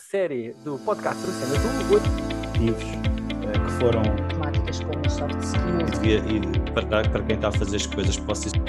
série do podcast Cena Azul. Hoje... Eh, que foram temáticas como soft skills. E, e para, para quem está a fazer as coisas, posso dizer.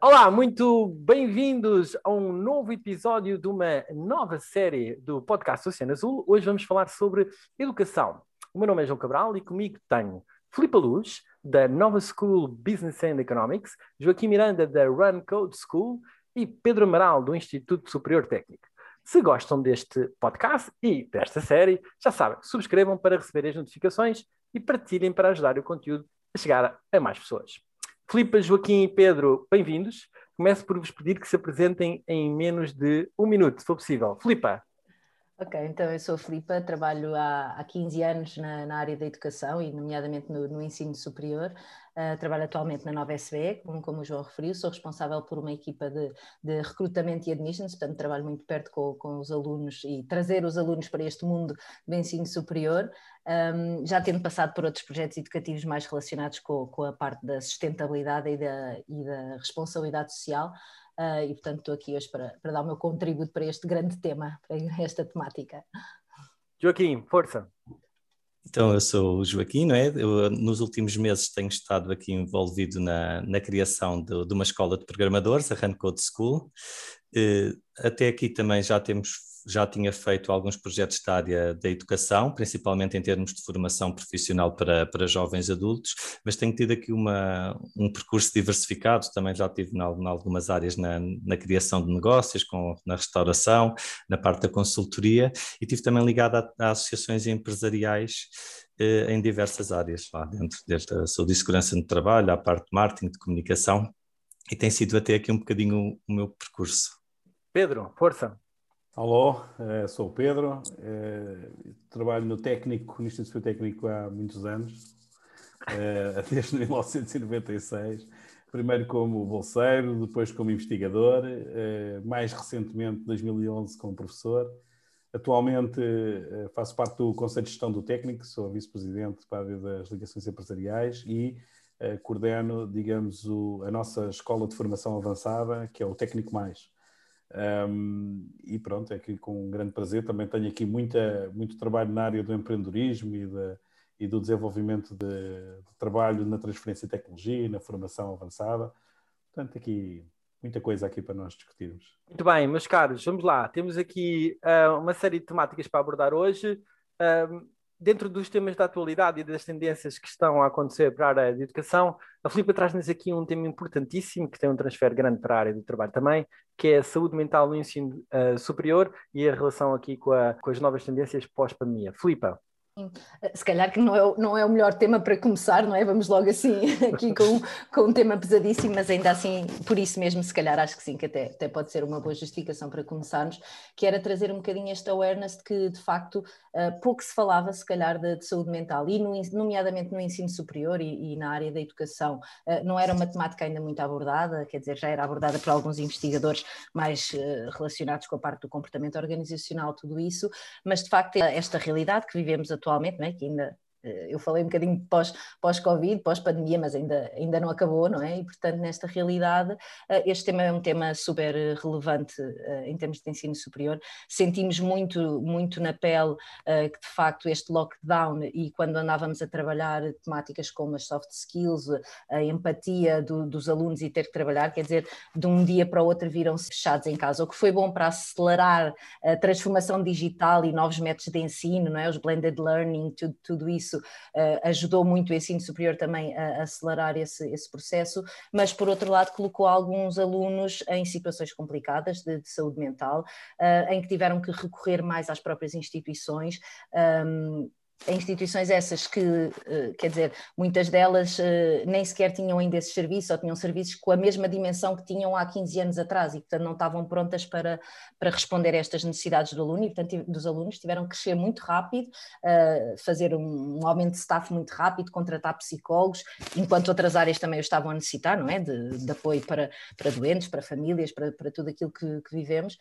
Olá, muito bem-vindos a um novo episódio de uma nova série do podcast Oceano Azul. Hoje vamos falar sobre educação. O meu nome é João Cabral e comigo tenho Filipe Luz, da Nova School Business and Economics, Joaquim Miranda, da Run Code School e Pedro Amaral, do Instituto Superior Técnico. Se gostam deste podcast e desta série, já sabem, subscrevam para receber as notificações e partilhem para ajudar o conteúdo a chegar a mais pessoas. Filipe, Joaquim e Pedro, bem-vindos. Começo por vos pedir que se apresentem em menos de um minuto, se for possível. Filipa. Ok, então eu sou a Filipa, trabalho há, há 15 anos na, na, área da educação e, nomeadamente, no, no ensino superior. Uh, trabalho atualmente na Nova SBE, como, como o João referiu, sou responsável por uma equipa de, de recrutamento e admissions, portanto, trabalho muito perto com, com, os alunos e trazer os alunos para este mundo do ensino superior. Um, já tendo passado por outros projetos educativos mais relacionados com, com a parte da sustentabilidade e da, e da responsabilidade social. Uh, e portanto estou aqui hoje para, para dar o meu contributo para este grande tema, para esta temática. Joaquim, força! Então, eu sou o Joaquim, não é? Eu, nos últimos meses tenho estado aqui envolvido na, na criação de, de uma escola de programadores, a Run Code School. Uh, até aqui também já temos já tinha feito alguns projetos da área da educação, principalmente em termos de formação profissional para, para jovens adultos, mas tenho tido aqui uma, um percurso diversificado, também já tive em algumas áreas na, na criação de negócios, com, na restauração, na parte da consultoria, e tive também ligado a, a associações empresariais eh, em diversas áreas lá dentro, desde a saúde e segurança no trabalho, à parte de marketing, de comunicação, e tem sido até aqui um bocadinho o, o meu percurso. Pedro, força! Alô, eh, sou o Pedro, eh, trabalho no técnico, no Instituto Técnico há muitos anos, eh, desde 1996, primeiro como bolseiro, depois como investigador, mais recentemente, 2011, como professor. Atualmente faço parte do Conselho de Gestão do Técnico, sou vice-presidente para a área das ligações empresariais e coordeno, digamos, a nossa escola de formação avançada, que é o Técnico Mais um, e pronto, é que com um grande prazer também tenho aqui muita, muito trabalho na área do empreendedorismo e, de, e do desenvolvimento de, de, trabalho na transferência de tecnologia, na formação avançada. Portanto, aqui muita coisa aqui para nós discutirmos. Muito bem, meus caros, vamos lá. Temos aqui uh, uma série de temáticas para abordar hoje. Uh, dentro dos temas da atualidade e das tendências que estão a acontecer para a área de educação, a Filipe traz-nos aqui um tema importantíssimo, que tem um transfer grande para a área do trabalho também, que é a saúde mental no ensino uh, superior e a relação aqui com, a, com as novas tendências pós-pandemia. Filipe. Se calhar que não é, não é o melhor tema para começar, não é? Vamos logo assim aqui com, com um tema pesadíssimo, mas ainda assim, por isso mesmo, se calhar acho que sim, que até, até pode ser uma boa justificação para começarmos, que era trazer um bocadinho esta awareness de que de facto uh, pouco se falava, se calhar, de, de saúde mental, e no, nomeadamente no ensino superior e, e na área da educação, uh, não era uma temática ainda muito abordada, quer dizer, já era abordada por alguns investigadores mais relacionados com a parte do comportamento organizacional, tudo isso, mas de facto esta realidade que vivemos atualmente atualmente, né, que ainda eu falei um bocadinho pós, pós-Covid, pós-pandemia, mas ainda, ainda não acabou, não é? E, portanto, nesta realidade, eh, este tema é um tema super relevante eh, em termos de ensino superior. Sentimos muito, muito na pele que, de facto, este lockdown e quando andávamos a trabalhar temáticas como as soft skills, a empatia do, dos alunos e ter que trabalhar, quer dizer, de um dia para o outro viram-se fechados em casa, o que foi bom para acelerar a transformação digital e novos métodos de ensino, não é? Os blended learning, tudo, tudo isso isso uh, ajudou muito o ensino superior também a, acelerar esse, esse, processo, mas por outro lado colocou alguns alunos em situações complicadas de, de saúde mental, uh, em que tiveram que recorrer mais às próprias instituições. Um, ehm, instituições essas que, eh, quer dizer, muitas delas eh, nem sequer tinham ainda esse serviço ou tinham serviços com a mesma dimensão que tinham há 15 anos atrás e, portanto, não estavam prontas para, para responder a estas necessidades do aluno e, portanto, dos alunos tiveram que crescer muito rápido, eh, fazer um aumento de staff muito rápido, contratar psicólogos, enquanto outras áreas também o estavam a necessitar, não é? De, de apoio para, para doentes, para famílias, para, para tudo aquilo que, que vivemos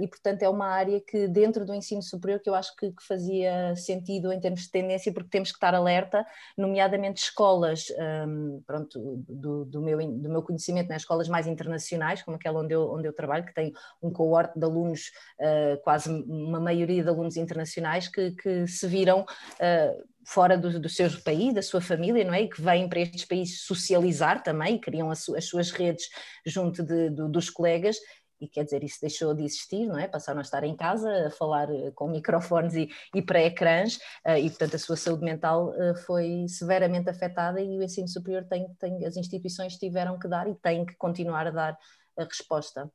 e, portanto, é uma área que dentro do ensino superior que eu acho que, que fazia sentido em termos termos de tendência, porque temos que estar alerta, nomeadamente escolas, um, pronto, do, do, meu, do meu conhecimento, né, escolas mais internacionais, como aquela onde eu, onde eu trabalho, que tem um coorte de alunos, uh, quase uma maioria de alunos internacionais, que, que se viram. Uh, fora do, do seu país, da sua família, não é? E que vêm para estes países socializar também, criam as, as suas redes junto de, de, dos colegas, e quer dizer, isso deixou de existir, não é? Passaram a estar em casa, a falar eh, com microfones e, e para ecrãs, uh, e portanto a sua saúde mental uh, foi severamente afetada e o ensino superior tem, tem, as instituições tiveram que dar e têm que continuar a dar a resposta.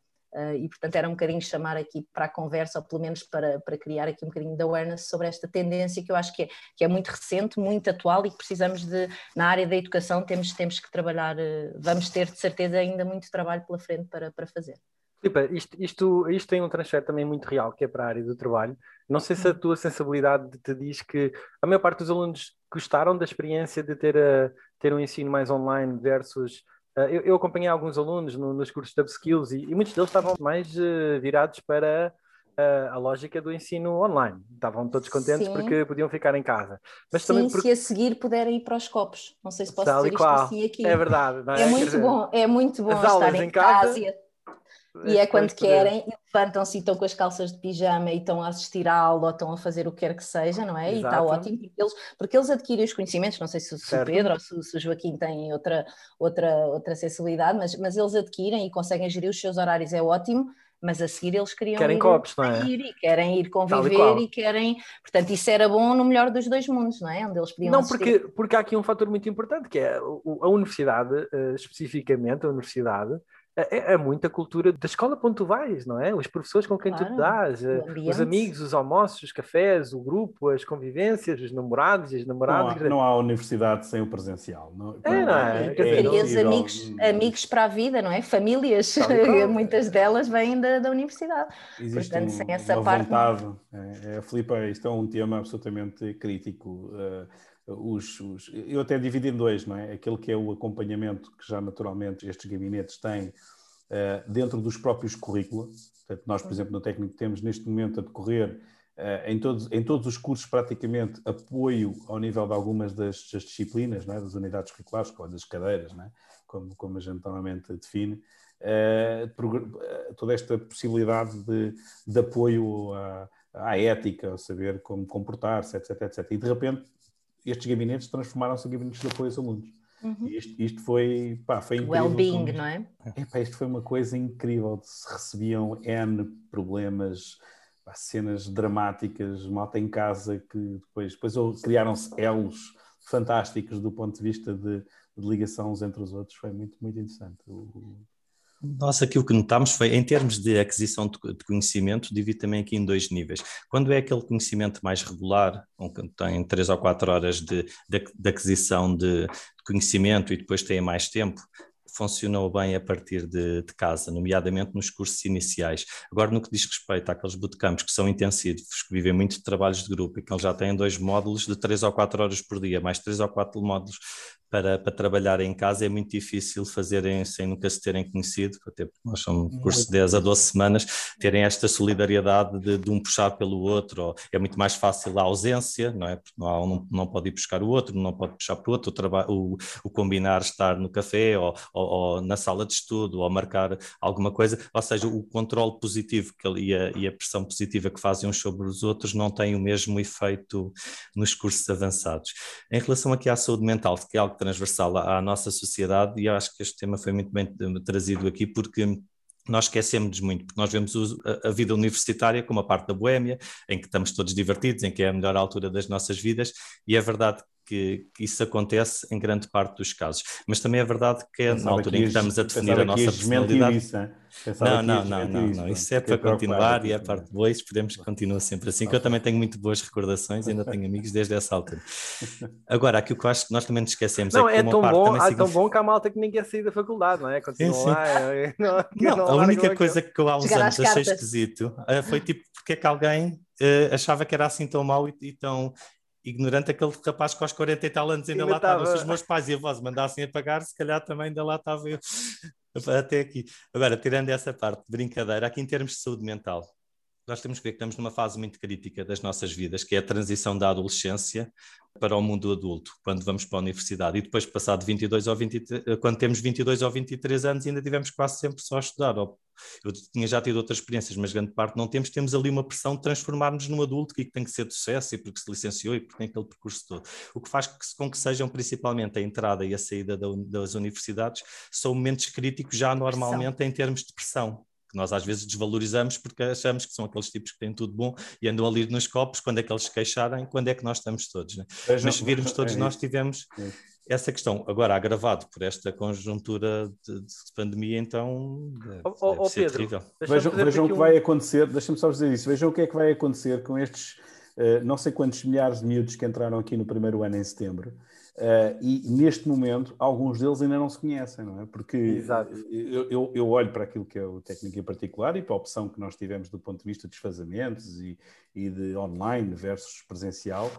E portanto era um bocadinho chamar aqui para a conversa, ou pelo menos para, para criar aqui um bocadinho de awareness sobre esta tendência que eu acho que é, que é muito recente, muito atual e que precisamos de, na área da educação, temos, temos que trabalhar, vamos ter de certeza ainda muito trabalho pela frente para, para fazer. Filipe, isto, isto, isto tem um transfer também muito real, que é para a área do trabalho. Não sei se a tua sensibilidade te diz que a maior parte dos alunos gostaram da experiência de ter, a, ter um ensino mais online versus Uh, eu, eu, acompanhei alguns alunos no, nos cursos de upskills e, e, muitos deles estavam mais uh, virados para uh, a lógica do ensino online. Estavam todos contentes Sim. porque podiam ficar em casa. Mas Sim, também porque... se a seguir puderem ir para os copos. Não sei se posso Tal dizer isto assim aqui. É verdade. É? é? muito bom, é muito bom estar em casa. casa e é quando querem, levantam-se e estão com as calças de pijama e estão a assistir à aula ou estão a fazer o que quer que seja, não é? Exato. E está ótimo, porque eles, porque eles adquirem os conhecimentos, não sei se, se o Pedro ou se, se, o Joaquim tem outra, outra, outra sensibilidade, mas, mas eles adquirem e conseguem gerir os seus horários, é ótimo, mas a seguir eles queriam querem ir, copos, não é? ir e querem ir conviver e, e, querem, portanto isso era bom no melhor dos dois mundos, não é? Onde eles podiam Não, porque, porque há aqui um fator muito importante que é a universidade, eh, especificamente a universidade, é, é, é muita cultura da escola para onde tu vais, não é? Os professores com quem claro, tu dás, eh, os amigos, os almoços, os cafés, o grupo, as convivências, os namorados e as namoradas. Não há, não há universidade sem o presencial. Não, é, não é? é, é e os amigos, amigos para a vida, não é? Famílias, muitas delas vêm da, da universidade. Existe Portanto, um, sem essa uma parte. Vontade, é, é, Filipe, isto é um tema absolutamente crítico. Uh, os, os, eu até divido em dois, não é? Aquele que é o acompanhamento que já naturalmente estes gabinetes têm uh, dentro dos próprios currículos. Portanto, nós, por exemplo, no técnico temos neste momento a decorrer uh, em, todos, em todos os cursos praticamente apoio ao nível de algumas das, das disciplinas, é? das unidades curriculares, ou das cadeiras, é? como, como a gente normalmente define. Uh, toda esta possibilidade de, de apoio à, à ética, a saber como comportar-se, etc, etc. E de repente estes gabinetes transformaram-se em gabinetes de apoio aos alunos. Uhum. Isto, isto, foi, pá, foi incrível. Well-being, não é? Epá, isto foi uma coisa incrível. Se recebiam N problemas, pá, cenas dramáticas, malta em casa que depois, depois criaram-se elos fantásticos do ponto de vista de, de ligação uns entre os outros. Foi muito, muito interessante. O, nós aquilo que notámos foi, em termos de aquisição de conhecimento, divide também aqui em dois níveis. Quando é aquele conhecimento mais regular, tem três ou quatro horas de, de, de aquisição de, de conhecimento e depois tem mais tempo, funcionou bem a partir de, de, casa, nomeadamente nos cursos iniciais. Agora, no que diz respeito àqueles bootcamps que são intensivos, que vivem muito de trabalhos de grupo e que já têm dois módulos de três ou quatro horas por dia, mais três ou quatro módulos para, para trabalhar em casa é muito difícil fazerem sem nunca se terem conhecido, até porque nós somos um curso de 10 a 12 semanas, terem esta solidariedade de, de, um puxar pelo outro, ou é muito mais fácil a ausência, não é? Porque não, há, não, não pode ir buscar o outro, não pode puxar para o outro, o, o, o combinar estar no café ou, ou, ou, na sala de estudo, ou marcar alguma coisa, ou seja, o controle positivo que e, a, e a pressão positiva que fazem uns sobre os outros não tem o mesmo efeito nos cursos avançados. Em relação aqui à saúde mental, que é algo transversal à, à nossa sociedade e acho que este tema foi muito bem trazido aqui porque nós esquecemos muito, porque nós vemos a, vida universitária como a parte da boémia, em que estamos todos divertidos, em que é a melhor altura das nossas vidas, e é verdade que, que, isso acontece em grande parte dos casos. Mas também é verdade que é na altura em que estamos a definir a nossa personalidade. Isso, não, não, não, não, não, isso é para continuar e é parte boa e esperemos que continue sempre assim, que eu também tenho muito boas recordações, ainda tenho amigos desde essa altura. Agora, aquilo que eu acho que nós também nos esquecemos não, é, é tão bom, é tão bom que há malta que nem quer sair da faculdade, não é? Continua sim, sim. lá. Não, não, não, a única coisa que eu há uns anos achei esquisito eh, foi tipo, porque é que alguém uh, achava que era assim tão mau e, e tão ignorante aquele rapaz que aos 40 e tal anos ainda, lá estava. Se os meus pais e avós mandassem apagar, se calhar também ainda lá estava eu até aqui. Agora, tirando essa parte de brincadeira, aqui em termos de saúde mental, nós temos que ver que estamos numa fase muito crítica das nossas vidas, que é a transição da adolescência para o mundo adulto, quando vamos para a universidade. E depois, passado 22 ou 23, eh, quando temos 22 ou 23 anos, ainda tivemos quase sempre só a estudar. Eu tinha já tido outras experiências, mas grande parte não temos. Temos ali uma pressão de transformarmos num adulto que tem que ser de sucesso e porque se licenciou e porque tem aquele percurso todo. O que faz com que sejam principalmente a entrada e a saída das universidades são momentos críticos já normalmente em termos de pressão que nós às vezes desvalorizamos porque achamos que são aqueles tipos que têm tudo bom e andam ali nos copos, quando é que eles se queixarem, quando é que nós estamos todos. Né? Vejam, Mas se virmos todos é nós tivemos é. essa questão. Agora, agravado por esta conjuntura de, de pandemia, então deve, oh, oh, Pedro, terrível. Vejam, vejam o que um... vai acontecer, deixa-me só dizer isso, vejam o que é que vai acontecer com estes uh, não sei quantos milhares de miúdos que entraram aqui no primeiro ano em setembro. Uh, e neste momento, alguns deles ainda não se conhecem, não é? Porque eu, eu, eu, olho para aquilo que é o técnico em particular e para a opção que nós tivemos do ponto de vista de desfazamentos e, e de online versus presencial,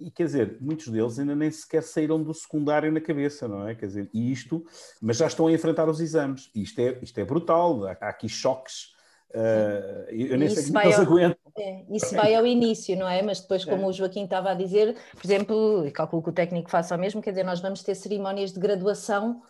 e quer dizer, muitos deles ainda nem sequer saíram do secundário na cabeça, não é? Quer dizer, e isto, mas já estão a enfrentar os exames, e isto é, isto é brutal, há, há aqui choques Uh, eu nem sei como eles ao, aguentam. É, isso vai ao início, não é? Mas depois, como é. o Joaquim estava a dizer, por exemplo, e calculo que o técnico faça o mesmo, quer dizer, nós vamos ter cerimónias de graduação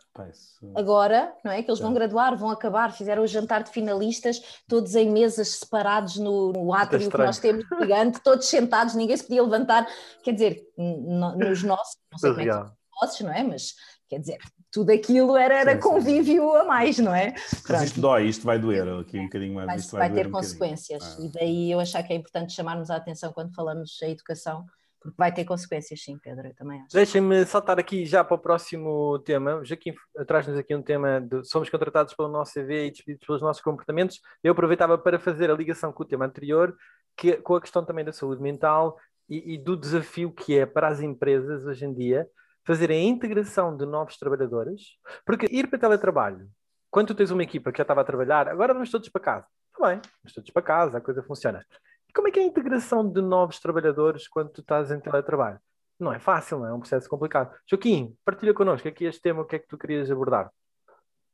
agora, não é? Que eles vão graduar, vão acabar, fizeram o jantar de finalistas, todos em mesas separados no, no átrio que nós temos gigante, todos sentados, ninguém se podia levantar. Quer dizer, nos nossos, não sei como é que nossos, não é? Mas quer dizer, tudo aquilo era, era sim, convívio sim. a mais, não é? Mas isto dói, isto vai doer aqui um bocadinho mais. Vai, isto vai, vai ter um consequências. Ah. E daí eu achar que é importante chamarmos a atenção quando falamos da educação, porque vai ter consequências, sim, Pedro, eu também acho. Deixem-me saltar aqui já para o próximo tema. Joaquim traz-nos aqui um tema de somos contratados pelo nosso CV e despedidos pelos nossos comportamentos. Eu aproveitava para fazer a ligação com o tema anterior, que, com a questão também da saúde mental e, e do desafio que é para as empresas hoje em dia fazer a integração de novos trabalhadores, porque ir para teletrabalho, quando tu tens uma equipa que já estava a trabalhar, agora vamos todos para casa. Está bem, vamos todos para casa, a coisa funciona. E como é que é a integração de novos trabalhadores quando tu estás em teletrabalho? Não é fácil, não é? É um processo complicado. Joaquim, partilha connosco aqui este tema, o que é que tu querias abordar?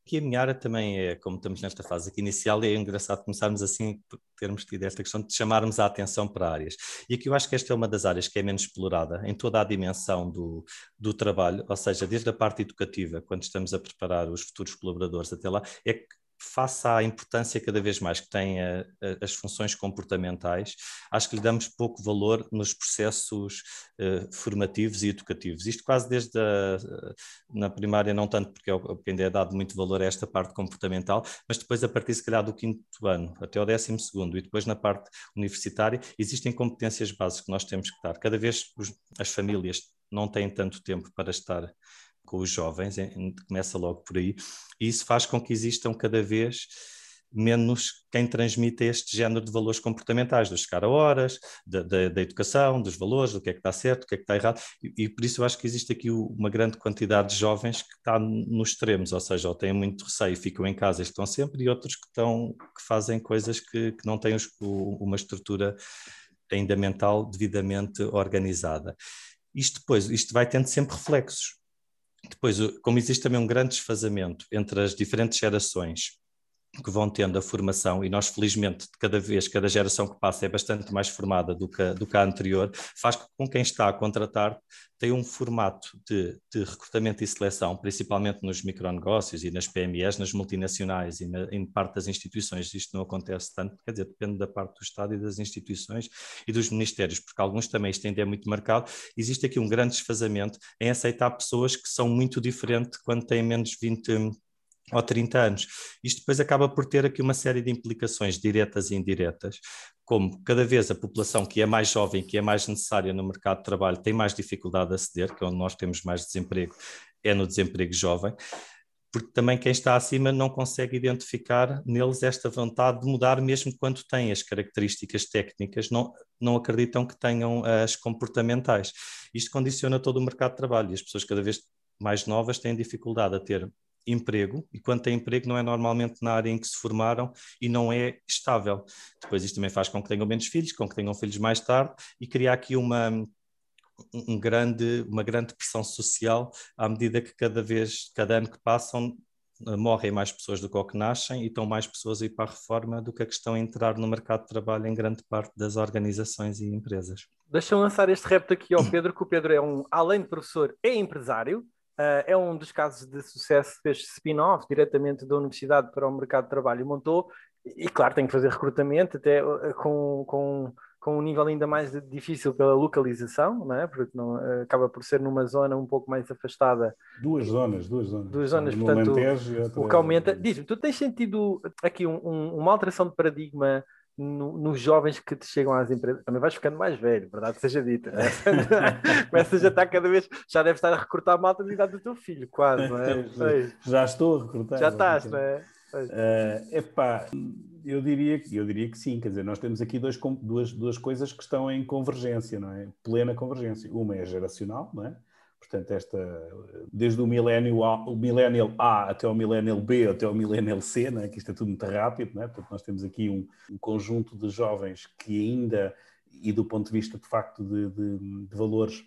Aqui a minha área também é, como estamos nesta fase aqui inicial, é engraçado começarmos assim, termos tido esta questão de chamarmos a atenção para áreas. E aqui eu acho que esta é uma das áreas que é menos explorada em toda a dimensão do, do trabalho, ou seja, desde a parte educativa, quando estamos a preparar os futuros colaboradores até lá, é que face à importância cada vez mais que têm a, a, as funções comportamentais, acho que lhe damos pouco valor nos processos uh, formativos e educativos. Isto quase desde a, na primária, não tanto porque, é, porque ainda é dado muito valor a esta parte comportamental, mas depois a partir, se calhar, do quinto ano até o décimo segundo e depois na parte universitária, existem competências básicas que nós temos que dar. Cada vez os, as famílias não têm tanto tempo para estar com os jovens, começa logo por aí, e isso faz com que existam cada vez menos quem transmite este género de valores comportamentais, do chegar a horas, da, da, da, educação, dos valores, do que é que está certo, o que é que está errado, e, e, por isso eu acho que existe aqui uma grande quantidade de jovens que está nos extremos, ou seja, ou têm muito receio, ficam em casa estão sempre, e outros que, estão, que fazem coisas que, que não têm os, uma estrutura ainda mental devidamente organizada. Isto depois, isto vai tendo sempre reflexos. Depois, como existe também um grande desfazamento entre as diferentes gerações que vão tendo a formação, e nós, felizmente, cada vez, cada geração que passa é bastante mais formada do que, do que a anterior, faz com que quem está a contratar tenha um formato de, de recrutamento e seleção, principalmente nos micronegócios e nas PMEs, nas multinacionais e na, em parte das instituições. Isto não acontece tanto, quer dizer, depende da parte do Estado e das instituições e dos ministérios, porque alguns também isto ainda é muito marcado. Existe aqui um grande desfazamento em aceitar pessoas que são muito diferentes quando têm menos de 20 ou 30 anos. Isto depois acaba por ter aqui uma série de implicações diretas e indiretas, como cada vez a população que é mais jovem, que é mais necessária no mercado de trabalho, tem mais dificuldade a aceder, que é onde nós temos mais desemprego, é no desemprego jovem, porque também quem está acima não consegue identificar neles esta vontade de mudar, mesmo quando têm as características técnicas, não, não acreditam que tenham as comportamentais. Isto condiciona todo o mercado de trabalho e as pessoas cada vez mais novas têm dificuldade a ter emprego, e quando tem emprego não é normalmente na área em que se formaram e não é estável. Depois isto também faz com que tenham menos filhos, com que tenham filhos mais tarde e criar aqui uma, um grande, uma grande pressão social à medida que cada vez, cada ano que passam, morrem mais pessoas do que o que nascem e estão mais pessoas a ir para a reforma do que a questão de entrar no mercado de trabalho em grande parte das organizações e empresas. Deixa-me lançar este repto aqui ao Pedro, que o Pedro é um, além de professor, é empresário, uh, é um dos casos de sucesso, fez spin-off diretamente da universidade para o mercado de trabalho montou, e claro, tem que fazer recrutamento, até uh, com, com com um nível ainda mais difícil pela localização, não é? porque não, acaba por ser numa zona um pouco mais afastada. Duas zonas, duas zonas. Duas zonas, no portanto, o que aumenta. Diz-me, tu tens sentido aqui um, um, uma alteração de paradigma no, nos jovens que te chegam às empresas? Também vais ficando mais velho, verdade seja dita. Né? Começas a estar cada vez, já deve estar a recrutar a malta da idade do teu filho, quase, não é? Já estou a recrutar. Já estás, não é? Uh, epá, eu diria, eu diria que sim, quer dizer, nós temos aqui dois, duas, duas coisas que estão em convergência, não é? Plena convergência. Uma é geracional, não é? Portanto, esta, desde o milénio A, o millennial A até o millennial B, até o millennial C, não é? que isto é tudo muito rápido, não é? Portanto, nós temos aqui um, um conjunto de jovens que ainda, e do ponto de vista de facto de, de, de valores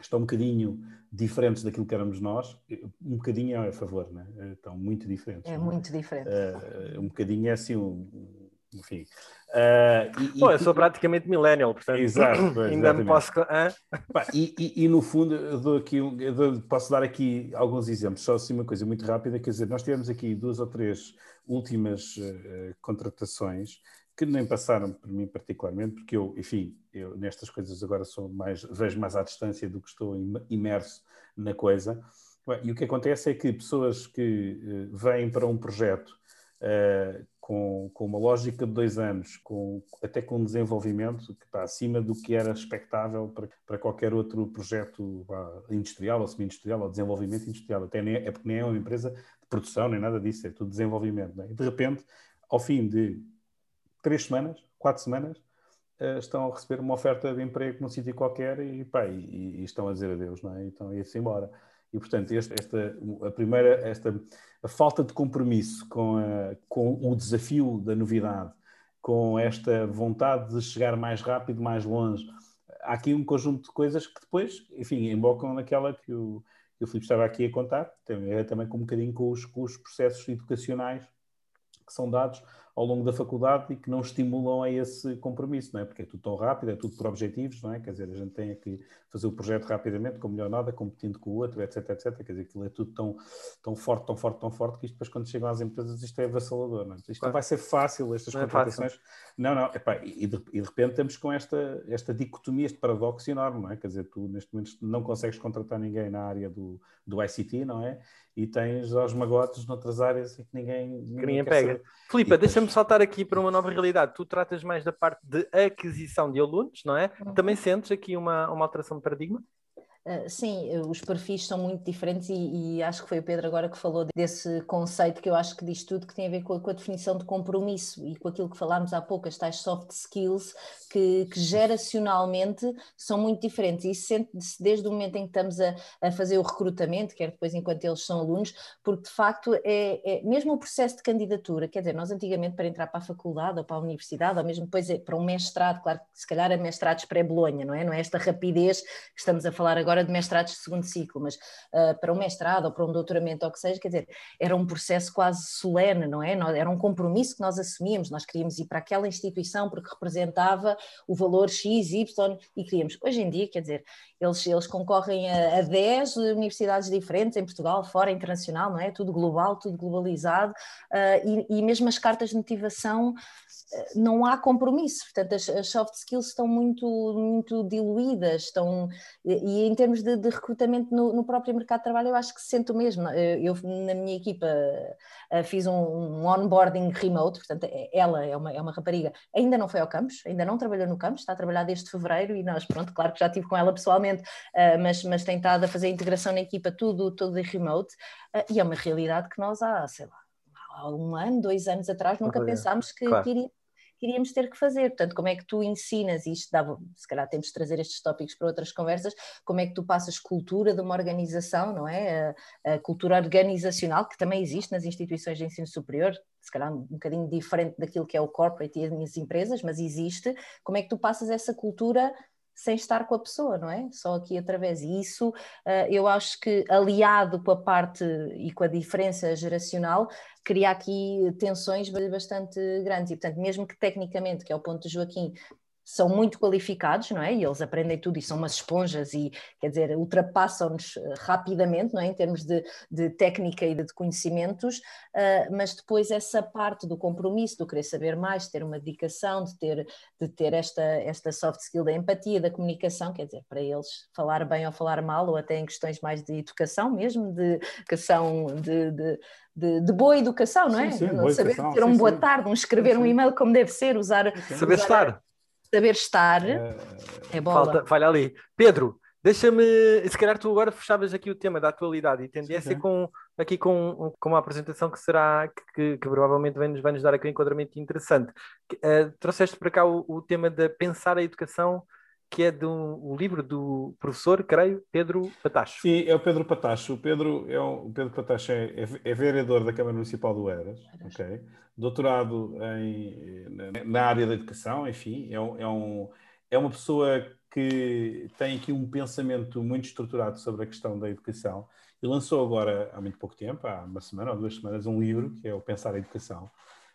estão um bocadinho diferentes daquilo que éramos nós, um bocadinho é a favor, né? estão muito diferentes. É, é? muito diferente. Uh, um bocadinho é assim, um, enfim. Uh, e, Pô, eu sou praticamente millennial, portanto exato, ainda me posso... e, e, e, no fundo, eu dou aqui eu dou, posso dar aqui alguns exemplos, só assim uma coisa muito rápida, quer dizer, nós tivemos aqui duas ou três últimas uh, contratações que nem passaram por mim particularmente, porque eu, enfim, eu nestas coisas agora sou mais, vejo mais à distância do que estou imerso na coisa. E o que acontece é que pessoas que uh, vêm para um projeto uh, com, com uma lógica de dois anos, com, até com um desenvolvimento que está acima do que era expectável para, para qualquer outro projeto industrial ou semi-industrial ou desenvolvimento industrial. Até nem, é porque nem é uma empresa de produção nem nada disso, é tudo desenvolvimento. É? E de repente, ao fim de três semanas, quatro semanas, uh, estão a receber uma oferta de emprego num sítio qualquer e, pá, e, e, estão a dizer adeus, não é? Então ir-se embora. E, portanto, este, esta, a primeira, esta, a falta de compromisso com, a, com o desafio da novidade, com esta vontade de chegar mais rápido, mais longe, há aqui um conjunto de coisas que depois, enfim, embocam naquela que o, que o Filipe estava aqui a contar, também, também com um bocadinho com os, com os processos educacionais que são dados ao longo da faculdade e que não estimulam a esse compromisso, não é? Porque é tudo tão rápido, é tudo por objetivos, não é? Quer dizer, a gente tem que fazer o projeto rapidamente, com melhor nada, competindo com o outro, etc, etc. Quer dizer, aquilo é tudo tão, tão forte, tão forte, tão forte, que isto depois, quando chegam às empresas, isto é avassalador, não é? Isto claro. não vai ser fácil, estas não contratações. É não, não, epá, e, de, e de repente estamos com esta, esta dicotomia, este paradoxo enorme, não é? Quer dizer, tu neste momento não consegues contratar ninguém na área do, do ICT, não é? E tens aos magotes noutras áreas em que ninguém, ninguém, ninguém pega. Filipe, deixa-me saltar aqui para uma nova realidade. Tu tratas mais da parte de aquisição de alunos, não é? Uhum. Também sentes aqui uma, uma alteração de paradigma? Ah, sim, eh, os perfis são muito diferentes e, e, acho que foi o Pedro agora que falou desse conceito que eu acho que diz tudo, que tem a ver com a, com a definição de compromisso e com aquilo que falámos há pouco, as tais soft skills, que, que geracionalmente são muito diferentes. E isso sente-se desde o momento em que estamos a, a, fazer o recrutamento, quer depois enquanto eles são alunos, porque de facto é, é, mesmo o processo de candidatura, quer dizer, nós antigamente para entrar para a faculdade ou para a universidade, ou mesmo depois é para um mestrado, claro que se calhar é mestrados pré-Bolonha, não é? Não é esta rapidez que estamos a falar agora agora de mestrados de segundo ciclo, mas uh, para um mestrado ou para um doutoramento ou o que seja, quer dizer, era um processo quase solene, não é? Era um compromisso que nós assumíamos, nós queríamos ir para aquela instituição porque representava o valor X, Y e queríamos. Hoje em dia, quer dizer, eles, eles concorrem a, a 10 universidades diferentes em Portugal, fora internacional, não é? Tudo global, tudo globalizado, uh, e, e mesmo as cartas de motivação não há compromisso, portanto as, as, soft skills estão muito, muito diluídas, estão, e, em termos de, de recrutamento no, no, próprio mercado de trabalho eu acho que se sente o mesmo, eu, na minha equipa uh, fiz um, um, onboarding remote, portanto é, ela é uma, é uma rapariga, ainda não foi ao campus, ainda não trabalhou no campus, está a trabalhar desde fevereiro e nós, pronto, claro que já estive com ela pessoalmente, uh, mas, mas tem estado a fazer a integração na equipa tudo, tudo em remote, uh, e é uma realidade que nós há, sei lá, há um ano, dois anos atrás, nunca pensámos que, claro. que iria iríamos ter que fazer. Portanto, como é que tu ensinas isto? Dava, se calhar temos de trazer estes tópicos para outras conversas. Como é que tu passas cultura de uma organização, não é? A, a cultura organizacional, que também existe nas instituições de ensino superior, se calhar um bocadinho diferente daquilo que é o corporate e as minhas empresas, mas existe. Como é que tu passas essa cultura sem estar com a pessoa, não é? Só aqui através. E isso uh, eu acho que, aliado com a parte e com a diferença geracional, cria aqui tensões bastante grandes. E, portanto, mesmo que tecnicamente, que é o ponto de Joaquim, são muito qualificados, não é? E eles aprendem tudo e são umas esponjas e, quer dizer, ultrapassam-nos eh, rapidamente, não é? Em termos de, de técnica e de conhecimentos, uh, mas depois essa parte do compromisso, do querer saber mais, de ter uma dedicação, de ter, de ter esta, esta soft skill da empatia, da comunicação, quer dizer, para eles falar bem ou falar mal, ou até em questões mais de educação mesmo, de educação de, de de, de, boa educação, não é? Sim, sim, boa saber educação, ter um sim, boa sim. tarde, um escrever um e-mail como deve ser, usar. Saber usar estar. Saber estar Eh, é bola. Falta, falha ali. Pedro, deixa-me. Se calhar tu agora fechavas aqui o tema da atualidade e tendência Sim, com, aqui com, com uma apresentação que será que, que provavelmente vai nos, vai nos dar aqui um enquadramento interessante. Eh, trouxeste para cá o, o tema de pensar a educação, que é de um, o livro do professor, creio, Pedro Patacho. Sim, é o Pedro Patacho. O Pedro, é um- o Pedro Patacho é, é, é vereador da Câmara Municipal do Eras, ok? doutorado em, na, na área da educação, enfim, é, um- é, um, é uma pessoa que tem aqui um pensamento muito estruturado sobre a questão da educação e lançou agora, há muito pouco tempo, há uma semana ou duas semanas, um livro que é o Pensar a Educação,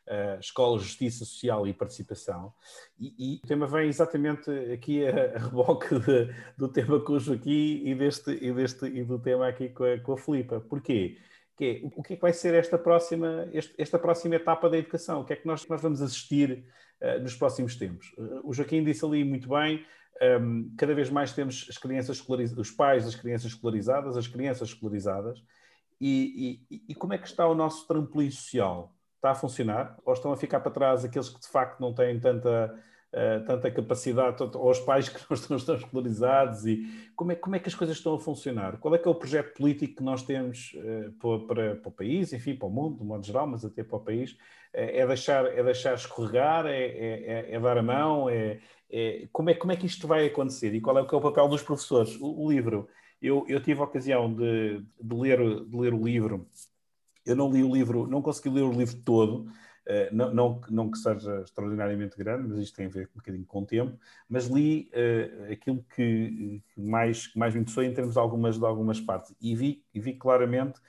eh, Escola, Justiça Social e Participação. E, e o tema vem exatamente aqui a, a reboque de- do tema com o Joaquim e, deste, e, deste, e do tema aqui com a, com a Filipa. Porquê? Que é, o que é que vai ser esta próxima, este- esta próxima etapa da educação? O que é que nós, nós vamos assistir eh, nos próximos tempos? Eh, o Joaquim disse ali muito bem, um, cada vez mais temos as crianças os pais das crianças escolarizadas, as crianças escolarizadas, e, e- e como é que está o nosso trampolim social? Está a funcionar? Ou estão a ficar para trás aqueles que de facto não têm tanta, eh, tanta capacidade, ou os pais que não estão, estão escolarizados? E como é, como é que as coisas estão a funcionar? Qual é que é o projeto político que nós temos eh, para, para- para o país, enfim, para o mundo, de modo geral, mas até para o país? Eh, é, deixar, é deixar escorregar, é, é- é- é dar a mão, é, é- como, é, como é que isto vai acontecer e qual é, é o papel dos professores? O, o livro, eu, eu tive a ocasião de, de ler, de ler o livro, eu não li o livro, não consegui ler o livro todo, eh, não, não, não que seja extraordinariamente grande, mas isto tem a ver um bocadinho com o tempo, mas li eh, aquilo que, que mais, que mais me interessou em termos de algumas, de algumas partes. E vi, e vi claramente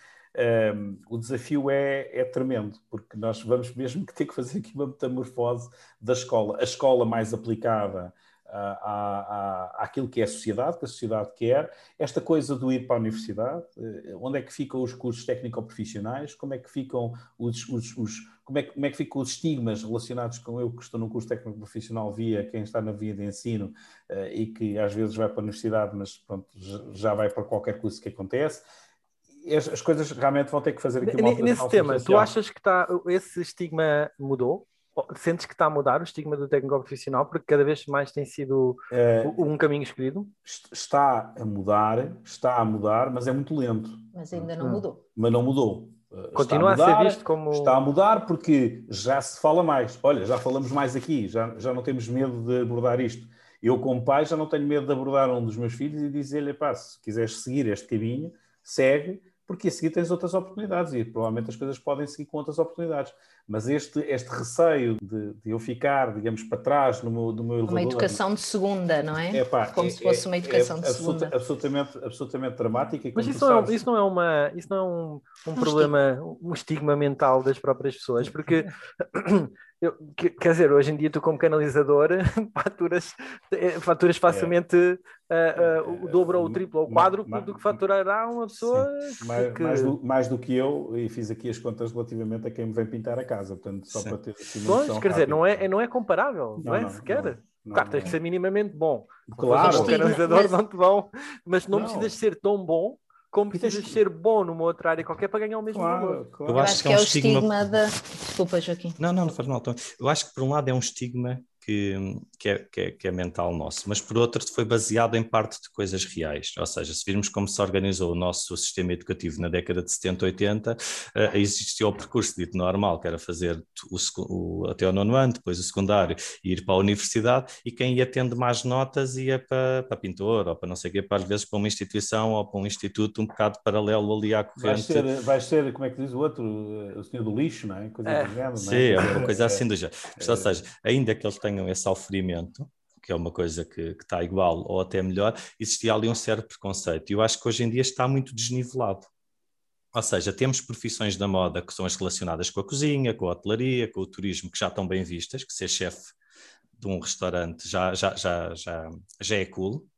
um, o desafio é, é tremendo, porque nós vamos mesmo que ter que fazer aqui uma metamorfose da escola, a escola mais aplicada à, à, àquilo que é a sociedade, que a sociedade quer, esta coisa do ir para a universidade, eh, onde é que ficam os cursos técnico-profissionais, como é que ficam os, os, os como, é, que- como é que ficam os estigmas relacionados com eu que estou num curso técnico-profissional via quem está na via de ensino eh, e que às vezes vai para a universidade, mas pronto, já- vai para qualquer curso que acontece? As, as coisas realmente vão ter que fazer aqui uma Nesse tema, tu achas que está, esse estigma mudou? Sentes que está a mudar o estigma do técnico profissional porque cada vez mais tem sido o- um caminho escolhido? est- está a mudar, está a mudar, mas é muito lento, Mas ainda não mudou. mas não mudou. Eh, Continua a, mudar, ser visto como. Está a mudar porque já se fala mais. Olha, já falamos mais aqui, já, já não temos medo de abordar isto. Eu, como pai, já não tenho medo de abordar um dos meus filhos e dizer-lhe: pá, se quiseres seguir este caminho, segue, porque a seguir tens outras oportunidades e provavelmente as coisas podem seguir com outras oportunidades. Mas este, este receio de, de eu ficar, digamos, para trás no meu, no meu elevador. Uma educação de segunda, não é? Epá, Como é- se fosse é- uma educação é de absoluta- segunda. Absolutamente, absolutamente dramática. Mas isso não, é, sabes- isso não é uma, isso não é um, um problema, um estigma mental das próprias pessoas, porque eu- que- quer dizer, hoje em dia tu como canalizador faturas, eh, faturas facilmente eh, eh, o dobro ou o triplo ou o quádruplo do que faturará uma pessoa que- mais, que- mais do, mais do que eu, e fiz aqui as contas relativamente a quem me vem pintar a casa, portanto, só Sim. para ter assim Pois, quer dizer, não é, não é comparável, não, Não, é não, sequer. não, não, claro, tens que ser minimamente bom. Claro, Como Estigma, canalizador mas- não te vão, mas não, Não. precisas ser tão bom como precisas que- ser bom numa outra área qualquer para ganhar o mesmo valor. claro, claro. Eu Eu acho acho que que é é um o estigma- estigma da. Desculpa, Joaquim. Não, não, não faz mal. Eu acho que por um lado é um estigma que, que, é, que, é, que é mental nosso, mas por outro foi baseado em parte de coisas reais. Ou seja, se virmos como se organizou o nosso sistema educativo na década de 70, 80, eh, existia o percurso dito normal, que era fazer o, o- até o nono ano, depois o secundário e ir para a universidade, e quem ia tendo mais notas ia para, para pintor ou para não sei o quê, para às vezes para uma instituição ou para um instituto um bocado paralelo ali à corrente. ser, vais ser, como é que diz o outro, o senhor do lixo, não é? Coisa É. do género, não é? Sim, é uma coisa é- assim do género. Ou seja, ainda que eles tenham esse oferimento, que é uma coisa que, que está igual ou até melhor, existia ali um certo preconceito. E eu acho que hoje em dia está muito desnivelado. Ou seja, temos profissões da moda que são as relacionadas com a cozinha, com a hotelaria, com o turismo, que já estão bem vistas, que ser chefe de um restaurante já, já, já, já, já é cool.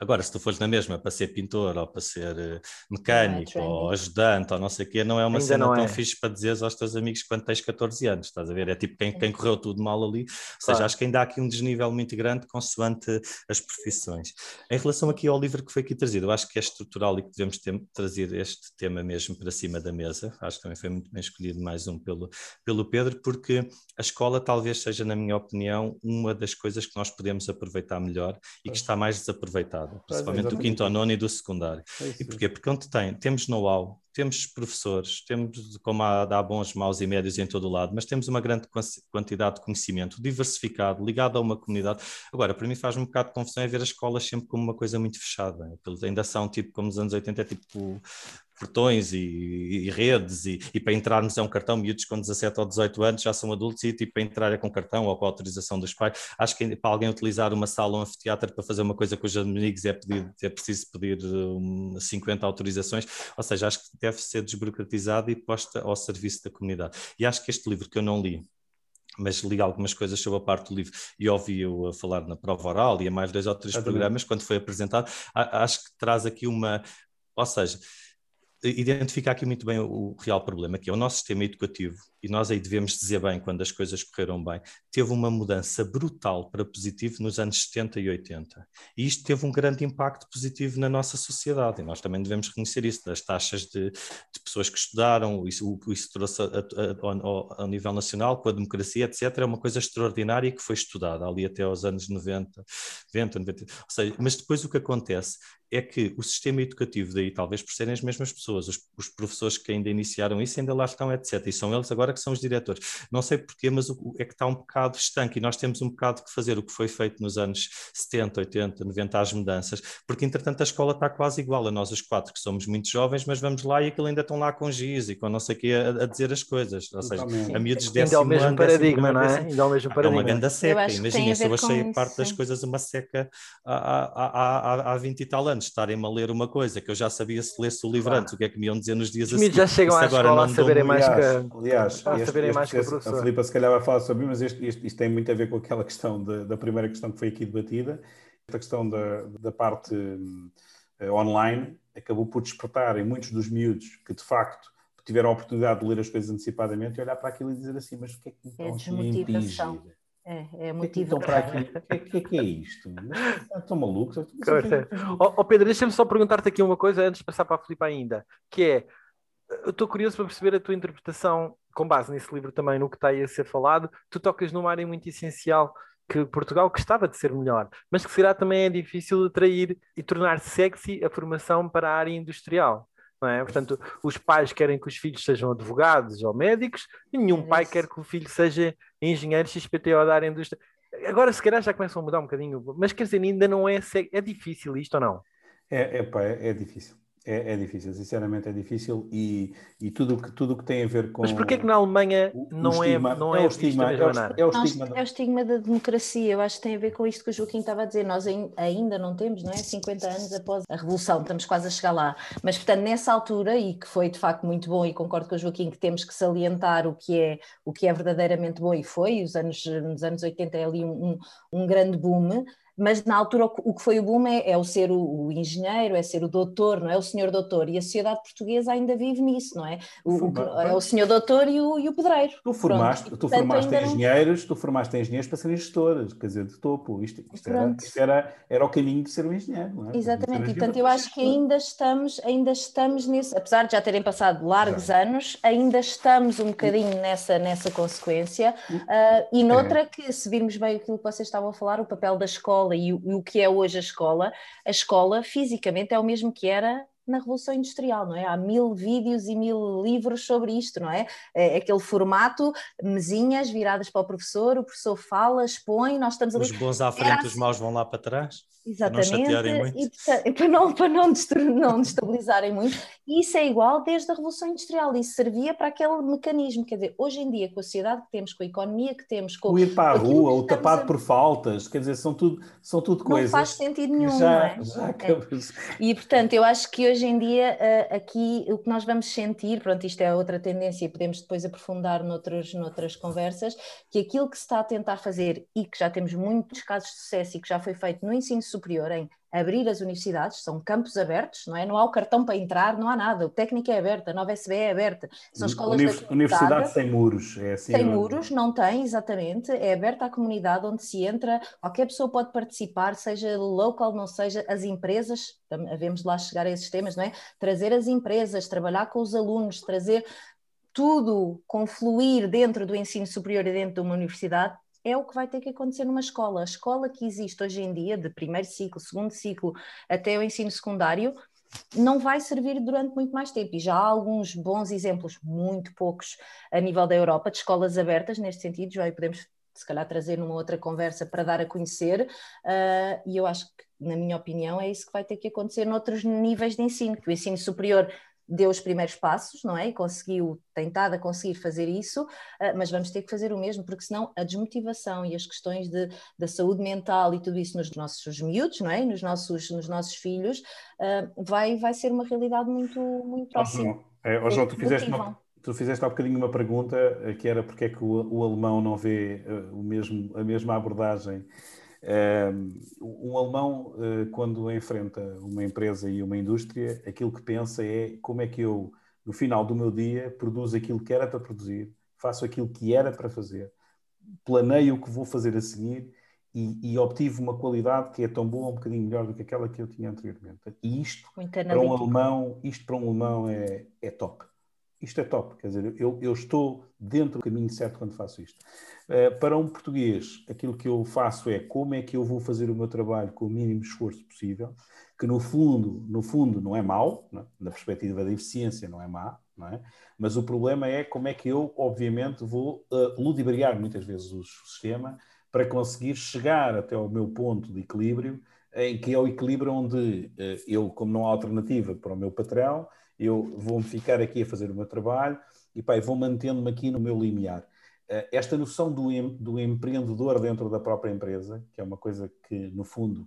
Agora, se tu fores na mesma para ser pintor ou para ser uh, mecânico é ou ajudante ou não sei o quê, não é uma Ainda cena tão é. fixe para dizeres aos teus amigos quando tens 14 anos, estás a ver? É tipo quem, quem correu tudo mal ali. Ou seja, claro. acho que ainda há aqui um desnível muito grande consoante as profissões. Em relação aqui ao livro que foi aqui trazido, eu acho que é estrutural e que devemos ter, trazer este tema mesmo para cima da mesa. Acho que também foi muito bem escolhido mais um pelo, pelo Pedro, porque a escola talvez seja, na minha opinião, uma das coisas que nós podemos aproveitar melhor e que está mais desaproveitada aproveitada, principalmente do quinto ao nono e do secundário. É e porquê? Porque onde tem, temos know-how, temos professores, temos, como há, há bons, maus e médios em todo o lado, mas temos uma grande quantidade de conhecimento diversificado, ligado a uma comunidade. Agora, para mim faz um bocado de confusão é ver as escolas sempre como uma coisa muito fechada. Ainda são tipo, como nos anos 80, é tipo portões e, e redes, e, e, para entrarmos é um cartão, miúdos com 17 ou 18 anos já são adultos e tipo, para entrar é com cartão ou com autorização dos pais. Acho que para alguém utilizar uma sala ou um anfiteatro para fazer uma coisa com os amigos é, pedir, é preciso pedir um, 50 autorizações, ou seja, acho que deve ser desburocratizado e posta ao serviço da comunidade. E acho que este livro que eu não li, mas li algumas coisas sobre a parte do livro e ouvi-o falar na prova oral e a mais dois ou três programas quando foi apresentado, acho que traz aqui uma, ou seja, identifica aqui muito bem o, o, real problema, que é o nosso sistema educativo, e nós aí devemos dizer bem quando as coisas correram bem, teve uma mudança brutal para positivo nos anos 70 e 80. E isto teve um grande impacto positivo na nossa sociedade, e nós também devemos reconhecer isso, das taxas de, de pessoas que estudaram, isso, isso trouxe a, a, ao, nível nacional, com a democracia, etc., é uma coisa extraordinária que foi estudada ali até aos anos 90, 90, 90. Ou seja, mas depois o que acontece é que o sistema educativo daí, talvez por serem as mesmas pessoas, os, os, professores que ainda iniciaram isso ainda lá estão, etc. E são eles agora que são os diretores. Não sei porquê, mas o, é que está um bocado estanque e nós temos um bocado que fazer o que foi feito nos anos 70, 80, 90, as mudanças, porque entretanto a escola está quase igual a nós os quatro, que somos muito jovens, mas vamos lá e aquilo ainda estão lá com giz e com não sei o quê a, a, dizer as coisas. Ou seja, a miúdos décimo Ainda é o mesmo ano, paradigma, não é? Ainda é o mesmo paradigma. É uma grande seca. Imagina, se eu achei a parte das coisas uma seca há, há, há, há 20 e tal anos, estarem-me a ler uma coisa que eu já sabia se lesse o livro claro. antes, o que é que me iam dizer nos dias assim. já chegam à agora escola a saberem mais que, aliás, a, saberem mais que professor. A Filipa se calhar vai falar sobre mas isto, isto, isto, tem muito a ver com aquela questão de, da primeira questão que foi aqui debatida, a questão da, da parte uh, online acabou por despertar em muitos dos miúdos que de facto tiveram a oportunidade de ler as coisas antecipadamente e olhar para aquilo e dizer assim, mas o que é que me é desmotivação. É, é motivo. Então, para aqui, o que, que, que, é isto? Estão malucos? Oh, oh, Pedro, deixa-me só perguntar-te aqui uma coisa antes de passar para a Filipe ainda, que é, eu estou curioso para perceber a tua interpretação, com base nesse livro também, no que está aí a ser falado, tu tocas numa área muito essencial que Portugal gostava de ser melhor, mas que será também é difícil atrair e tornar sexy a formação para a área industrial. Não é? Portanto, os pais querem que os filhos sejam advogados ou médicos nenhum pai quer que o filho seja engenheiro XPTO da área indústria. Agora, se calhar, já começam a mudar um bocadinho, mas quer dizer, ainda não é. É difícil isto ou não? É, é, pá, é, é difícil. É, é, difícil, sinceramente é difícil e, e tudo que, tudo que tem a ver com. Mas porquê que na Alemanha o, não, o é, estigma, é, não é, é o estigma? É o, é, o estigma é o estigma da democracia. Eu acho que tem a ver com isto que o Joaquim estava a dizer. Nós ainda não temos, não é? 50 anos após a Revolução, estamos quase a chegar lá. Mas, portanto, nessa altura, e que foi de facto muito bom, e concordo com o Joaquim que temos que salientar o que é, o que é verdadeiramente bom, e foi, os anos, nos anos 80 é ali um, um, um grande boom mas na altura o que foi o boom é, é o ser o, o, engenheiro, é ser o doutor, não é? O senhor doutor, e a sociedade portuguesa ainda vive nisso, não é? O, o é o senhor doutor e o, e o pedreiro. Tu formaste, tu formaste engenheiros, tu formaste engenheiros para serem gestores, quer dizer, de topo, isto, isto, era, isto era, era, o caminho de ser um engenheiro, não é? Exatamente, e portanto eu acho que ainda estamos, ainda estamos nesse, apesar de já terem passado largos anos, ainda estamos um bocadinho nessa, nessa consequência, uh, e noutra é. que, se virmos bem aquilo que vocês estavam a falar, o papel da escola escola e o, e o que é hoje a escola, a escola fisicamente é o mesmo que era na Revolução Industrial, não é? Há mil vídeos e mil livros sobre isto, não é? É aquele formato, mesinhas viradas para o professor, o professor fala, expõe, nós estamos ali. Os bons à frente, os maus vão lá para trás. Exatamente, para não, e, para não, para não, não destabilizarem muito, e isso é igual desde a Revolução Industrial, isso servia para aquele mecanismo, quer dizer, hoje em dia, com a sociedade que temos, com a economia que temos, com o ir para a rua, o tapado a... por faltas, quer dizer, são tudo, são tudo coisas. Não faz sentido nenhum, já, não é? Já é. E portanto, eu acho que hoje em dia, eh, aqui, o que nós vamos sentir, pronto, isto é outra tendência e podemos depois aprofundar noutros, noutras conversas, que aquilo que se está a tentar fazer e que já temos muitos casos de sucesso e que já foi feito no ensino superior em abrir as universidades, são campos abertos, não é? Não há o cartão para entrar, não há nada. O técnico é aberto, a nova SB é aberta. São escolas Univers, da Universidade sem muros, é assim. Sem muros, não tem, exatamente. É aberta à comunidade onde se entra, qualquer pessoa pode participar, seja local, não seja as empresas, havemos lá chegar a esses temas, não é? Trazer as empresas, trabalhar com os alunos, trazer tudo confluir dentro do ensino superior e dentro de uma universidade é o que vai ter que acontecer numa escola. A escola que existe hoje em dia, de primeiro ciclo, segundo ciclo, até o ensino secundário, não vai servir durante muito mais tempo. E já há alguns bons exemplos, muito poucos, a nível da Europa, de escolas abertas neste sentido, já podemos se calhar trazer numa outra conversa para dar a conhecer, uh, e eu acho que, na minha opinião, é isso que vai ter que acontecer noutros níveis de ensino, que o ensino superior deu os primeiros passos, não é? E conseguiu, tentada a conseguir fazer isso, ah, mas vamos ter que fazer o mesmo, porque senão a desmotivação e as questões de, da saúde mental e tudo isso nos nossos miúdos, não é? Nos nossos, nos nossos filhos, ah, vai, vai ser uma realidade muito, muito próxima. É, oh, João, tu fizeste, uma, tu fizeste há bocadinho uma pergunta eh, que era porque é que o, o alemão não vê o mesmo, a mesma abordagem um alemão, eh, quando enfrenta uma empresa e uma indústria, aquilo que pensa é como é que eu, no final do meu dia, produzo aquilo que era para produzir, faço aquilo que era para fazer, planeio o que vou fazer a seguir e, e obtive uma qualidade que é tão boa, um bocadinho melhor do que aquela que eu tinha anteriormente. E isto, para um alemão, isto para um alemão é, é top isto é top, quer dizer, eu, eu, estou dentro do caminho certo quando faço isto. Uh, para um português, aquilo que eu faço é como é que eu vou fazer o meu trabalho com o mínimo esforço possível, que no fundo, no fundo não é mau, é? na perspectiva da eficiência não é má, não é? mas o problema é como é que eu, obviamente, vou uh, ludibriar muitas vezes o sistema para conseguir chegar até ao meu ponto de equilíbrio, em que é o equilíbrio onde uh, eu, como não há alternativa para o meu patrão, eu vou-me ficar aqui a fazer o meu trabalho e pá, vou mantendo-me aqui no meu limiar. Eh, esta noção do, em, do empreendedor dentro da própria empresa, que é uma coisa que, no fundo,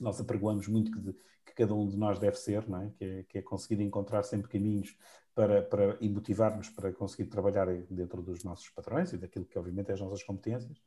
nós apregoamos muito que, de, que cada um de nós deve ser, não é? Que, é, que é conseguir encontrar sempre caminhos para, para, e motivar-nos para conseguir trabalhar dentro dos nossos padrões e daquilo que, obviamente, é as nossas competências,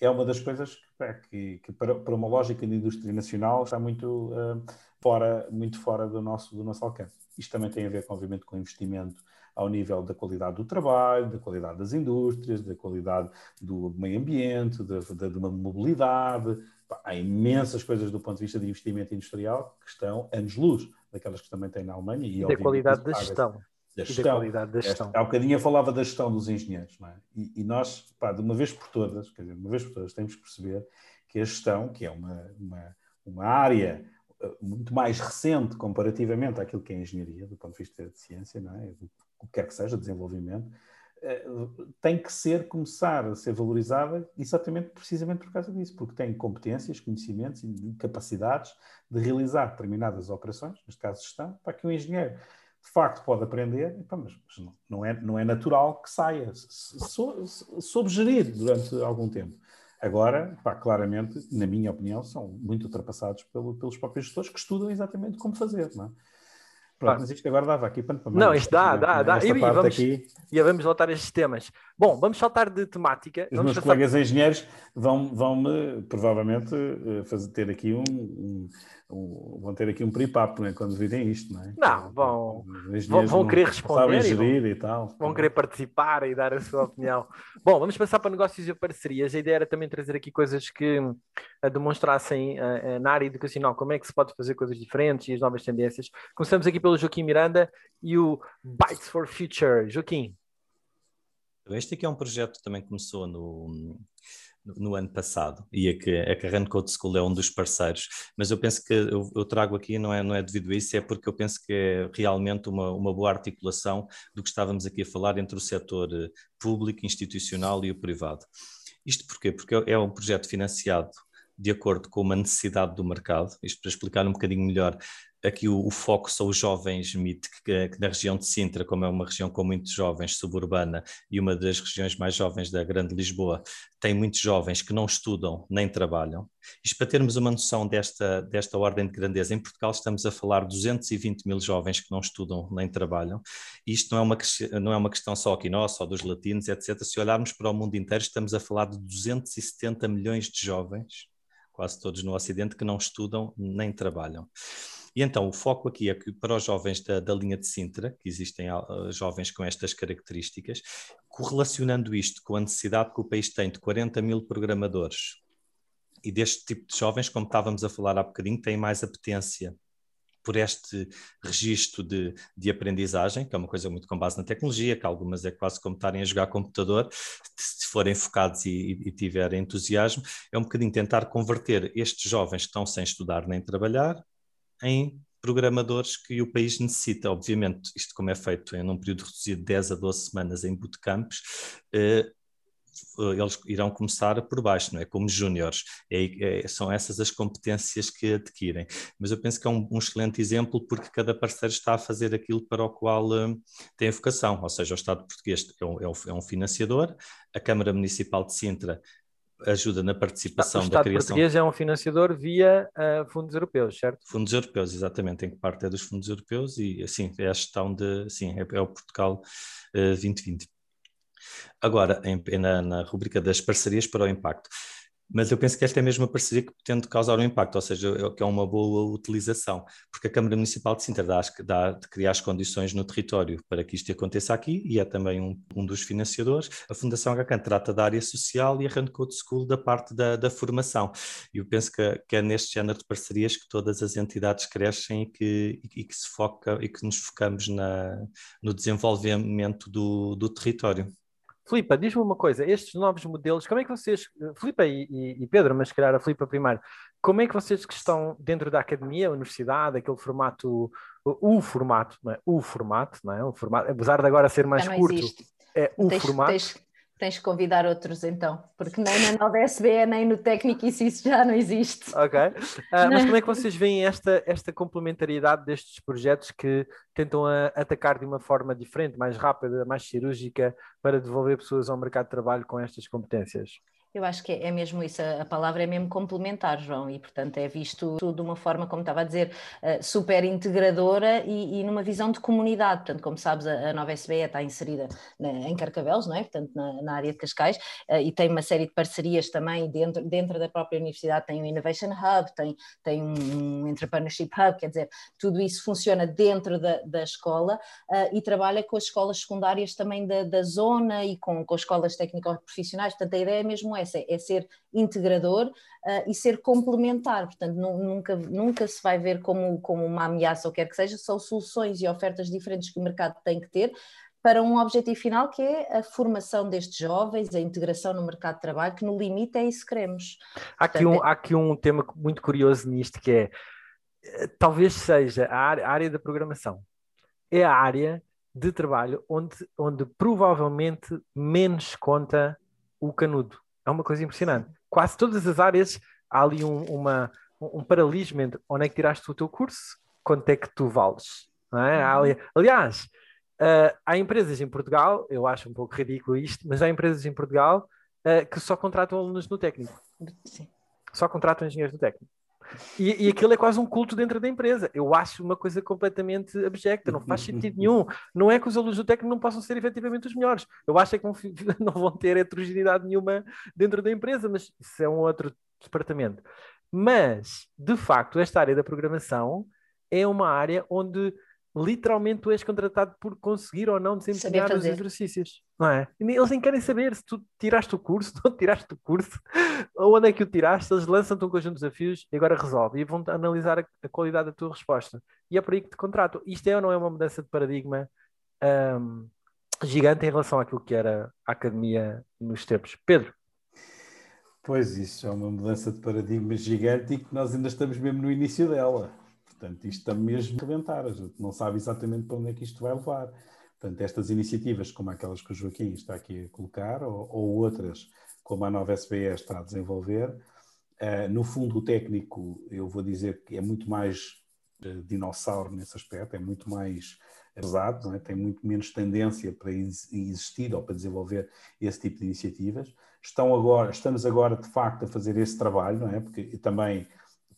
é uma das coisas que, que, que para, para, uma lógica de indústria nacional está muito, uh, fora, muito fora do nosso, do nosso alcance. Isto também tem a ver, obviamente, com investimento ao nível da qualidade do trabalho, da qualidade das indústrias, da qualidade do meio ambiente, da, da, de uma mobilidade. Há imensas coisas do ponto de vista de investimento industrial que estão anos-luz daquelas que também tem na Alemanha. E, da qualidade da gestão. Da gestão. Da qualidade da gestão. Há um bocadinho eu falava da gestão dos engenheiros, não é? E, e, nós, pá, de uma vez por todas, quer dizer, de uma vez por todas, temos que perceber que a gestão, que é uma, uma, uma área muito mais recente comparativamente àquilo que é engenharia, do ponto de vista de ciência, não é? o que quer que seja, desenvolvimento, eh, tem que ser, começar a ser valorizada exatamente, precisamente por causa disso, porque tem competências, conhecimentos e capacidades de realizar determinadas operações, neste caso gestão, para que o engenheiro de facto pode aprender, mas não é, não é natural que saia, soube gerir durante algum tempo. Agora, pá, claramente, na minha opinião, são muito ultrapassados pelo, pelos próprios gestores que estudam exatamente como fazer, não é? Pronto, mas isto agora dava aqui para Não, isto dá, dá, dá. E, e, vamos, aqui... e vamos voltar a estes temas. Bom, vamos saltar de temática. Os meus colegas engenheiros vão, vão me provavelmente eh, fazer, ter aqui um, um vão ter aqui um peripapo né, quando virem isto, não é? Não, vão, vão, vão querer responder e vão, e tal. vão querer participar e dar a sua opinião. Bom, vamos passar para negócios e parcerias. A ideia era também trazer aqui coisas que uh, demonstrassem uh, na área educacional como é que se pode fazer coisas diferentes e as novas tendências. Começamos aqui pelo Joaquim Miranda e o Bytes for Future. Joaquim. Este aqui é um projeto que também começou no, no ano passado e a que a Code School é um dos parceiros, mas eu penso que eu, eu, trago aqui não é, não é devido a isso, é porque eu penso que é realmente uma, uma boa articulação do que estávamos aqui a falar entre o setor eh, público, institucional e o privado. Isto porquê? Porque é um projeto financiado de acordo com uma necessidade do mercado. Isto para explicar um bocadinho melhor, aqui o, o, foco são os jovens MIT, que, que, na região de Sintra, como é uma região com muitos jovens, suburbana, e uma das regiões mais jovens da Grande Lisboa, tem muitos jovens que não estudam nem trabalham. Isto para termos uma noção desta, desta ordem de grandeza, em Portugal estamos a falar de 220 mil jovens que não estudam nem trabalham. Isto não é, uma, não é uma questão só aqui nossa, ou dos latinos, etc. Se olharmos para o mundo inteiro, estamos a falar de 270 milhões de jovens, quase todos no Ocidente, que não estudam nem trabalham. E então o foco aqui é que para os jovens da, da linha de Sintra, que existem uh, jovens com estas características, correlacionando isto com a necessidade que o país tem de 40 mil programadores e deste tipo de jovens, como estávamos a falar há bocadinho, têm mais apetência por este registro de, de aprendizagem, que é uma coisa muito com base na tecnologia, que algumas é quase como estarem a jogar computador, se forem focados e, e, tiverem entusiasmo, é um bocadinho tentar converter estes jovens que estão sem estudar nem trabalhar em programadores que o país necessita. Obviamente, isto como é feito em um período reduzido de 10 a 12 semanas em bootcamps, eh, eles irão começar por baixo, não é? Como júniores. É, é, são essas as competências que adquirem. Mas eu penso que é um, um, excelente exemplo porque cada parceiro está a fazer aquilo para o qual uh, tem vocação, ou seja, o Estado português é um, é um financiador, a Câmara Municipal de Sintra ajuda na participação da criação. O Estado português é um financiador via uh, fundos europeus, certo? Fundos europeus, exatamente, em que parte é dos fundos europeus e assim é a gestão de, sim, é, é o Portugal uh, 2020. Agora, em, na, na rubrica das parcerias para o impacto mas eu penso que esta é mesmo a parceria que pretende causar um impacto, ou seja, é que é uma boa utilização, porque a Câmara Municipal de Sintra dá, dá de criar as condições no território para que isto aconteça aqui e é também um, um dos financiadores. A Fundação HCAN trata da área social e a Code School da parte da, da formação. E eu penso que, que, é neste género de parcerias que todas as entidades crescem e que, e que se foca e que nos focamos na, no desenvolvimento do, do território. Filipa, diz-me uma coisa, estes novos modelos, como é que vocês, Filipa e, e, Pedro, mas se calhar a Filipa primeiro, como é que vocês que estão dentro da academia, universidade, aquele formato, o, o formato, não é? O formato, não é? O formato, apesar de agora ser mais curto, existe. é o tens, formato. Tens, tens que convidar outros então, porque nem na nova SBE, nem no técnico isso, isso já não existe. Ok. Uh, mas como é que vocês veem esta, esta complementariedade destes projetos que tentam a, atacar de uma forma diferente, mais rápida, mais cirúrgica, para devolver pessoas ao mercado de trabalho com estas competências? Eu acho que é mesmo isso, a palavra é mesmo complementar, João, e portanto é visto de uma forma, como estava a dizer, eh, super integradora e, e numa visão de comunidade. Portanto, como sabes, a, nova SBE está inserida em Carcavelos, não é? Portanto, na, na, área de Cascais, eh, e tem uma série de parcerias também dentro, dentro da própria universidade, tem o Innovation Hub, tem, tem um Entrepreneurship Hub, quer dizer, tudo isso funciona dentro da, da escola uh, e trabalha com as escolas secundárias também da, da zona e com, com escolas técnico-profissionais. Portanto, a ideia é mesmo essa, é ser integrador uh, e ser complementar, portanto nunca, nunca se vai ver como, como uma ameaça ou quer que seja, são soluções e ofertas diferentes que o mercado tem que ter para um objetivo final que é a formação destes jovens, a integração no mercado de trabalho, que no limite é isso que queremos. Há aqui, um, há aqui um tema muito curioso nisto que é, eh, talvez seja a área, a área da programação, é a área de trabalho onde, onde provavelmente menos conta o canudo é uma coisa impressionante. Quase todas as áreas há ali um, uma, um paralelismo entre onde é que tiraste o teu curso, quanto é que tu vales. É? Ali, aliás, uh, há empresas em Portugal, eu acho um pouco ridículo isto, mas há empresas em Portugal uh, que só contratam alunos no técnico. Sim. Só contratam engenheiros no técnico. E, e aquilo é quase um culto dentro da empresa. Eu acho uma coisa completamente abjecta, não faz sentido nenhum. Não é que os alunos do técnico não possam ser efetivamente os melhores. Eu acho é que não, não vão ter heterogeneidade nenhuma dentro da empresa, mas isso é um outro departamento. Mas, de facto, esta área da programação é uma área onde literalmente tu és contratado por conseguir ou não desempenhar os exercícios, não é? Eles nem querem saber se tu tiraste o curso, não tiraste o curso, ou onde é que o tiraste, eles lançam-te um conjunto de desafios e agora resolve, e vão analisar a, a, qualidade da tua resposta. E é por aí que te contratam. Isto é ou não é uma mudança de paradigma um, gigante em relação àquilo que era a academia nos tempos? Pedro? Pois isso é uma mudança de paradigma gigante e que nós ainda estamos mesmo no início dela. Portanto, isto está mesmo a rebentar, a gente não sabe exatamente para onde é que isto vai levar. Portanto, estas iniciativas, como aquelas que o Joaquim está aqui a colocar, ou, ou outras, como a nova SBE está a desenvolver, no fundo, o técnico, eu vou dizer que é muito mais dinossauro nesse aspecto, é muito mais pesado, é? tem muito menos tendência para existir ou para desenvolver esse tipo de iniciativas. Estão agora, estamos agora, de facto, a fazer esse trabalho, não é? porque também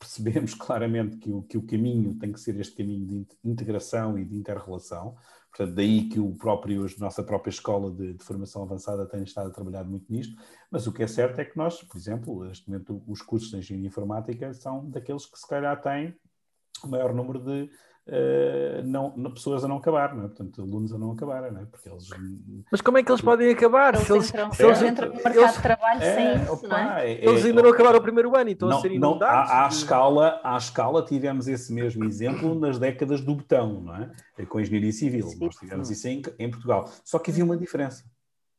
percebemos claramente que o, que o caminho tem que ser este caminho de integração e de interrelação. Portanto, daí que o próprio, a nossa própria escola de, de, formação avançada tem estado a trabalhar muito nisto, mas o que é certo é que nós, por exemplo, neste momento os cursos de engenharia informática são daqueles que se calhar têm o maior número de, Uh, não, não, pessoas a não acabar, não é? portanto, alunos a não acabarem, não é? porque eles. Mas como é que eles podem acabar? Eles se eles, entram, se eles entram no mercado eles, de trabalho é, sem isso, não é? é eles ainda não acabaram o primeiro ano e estão não, a ser inundados. à, à, escala, à escala, tivemos esse mesmo exemplo nas décadas do botão, não é? Com a engenharia civil. Sim. Nós tivemos isso em, em Portugal. Só que havia uma diferença.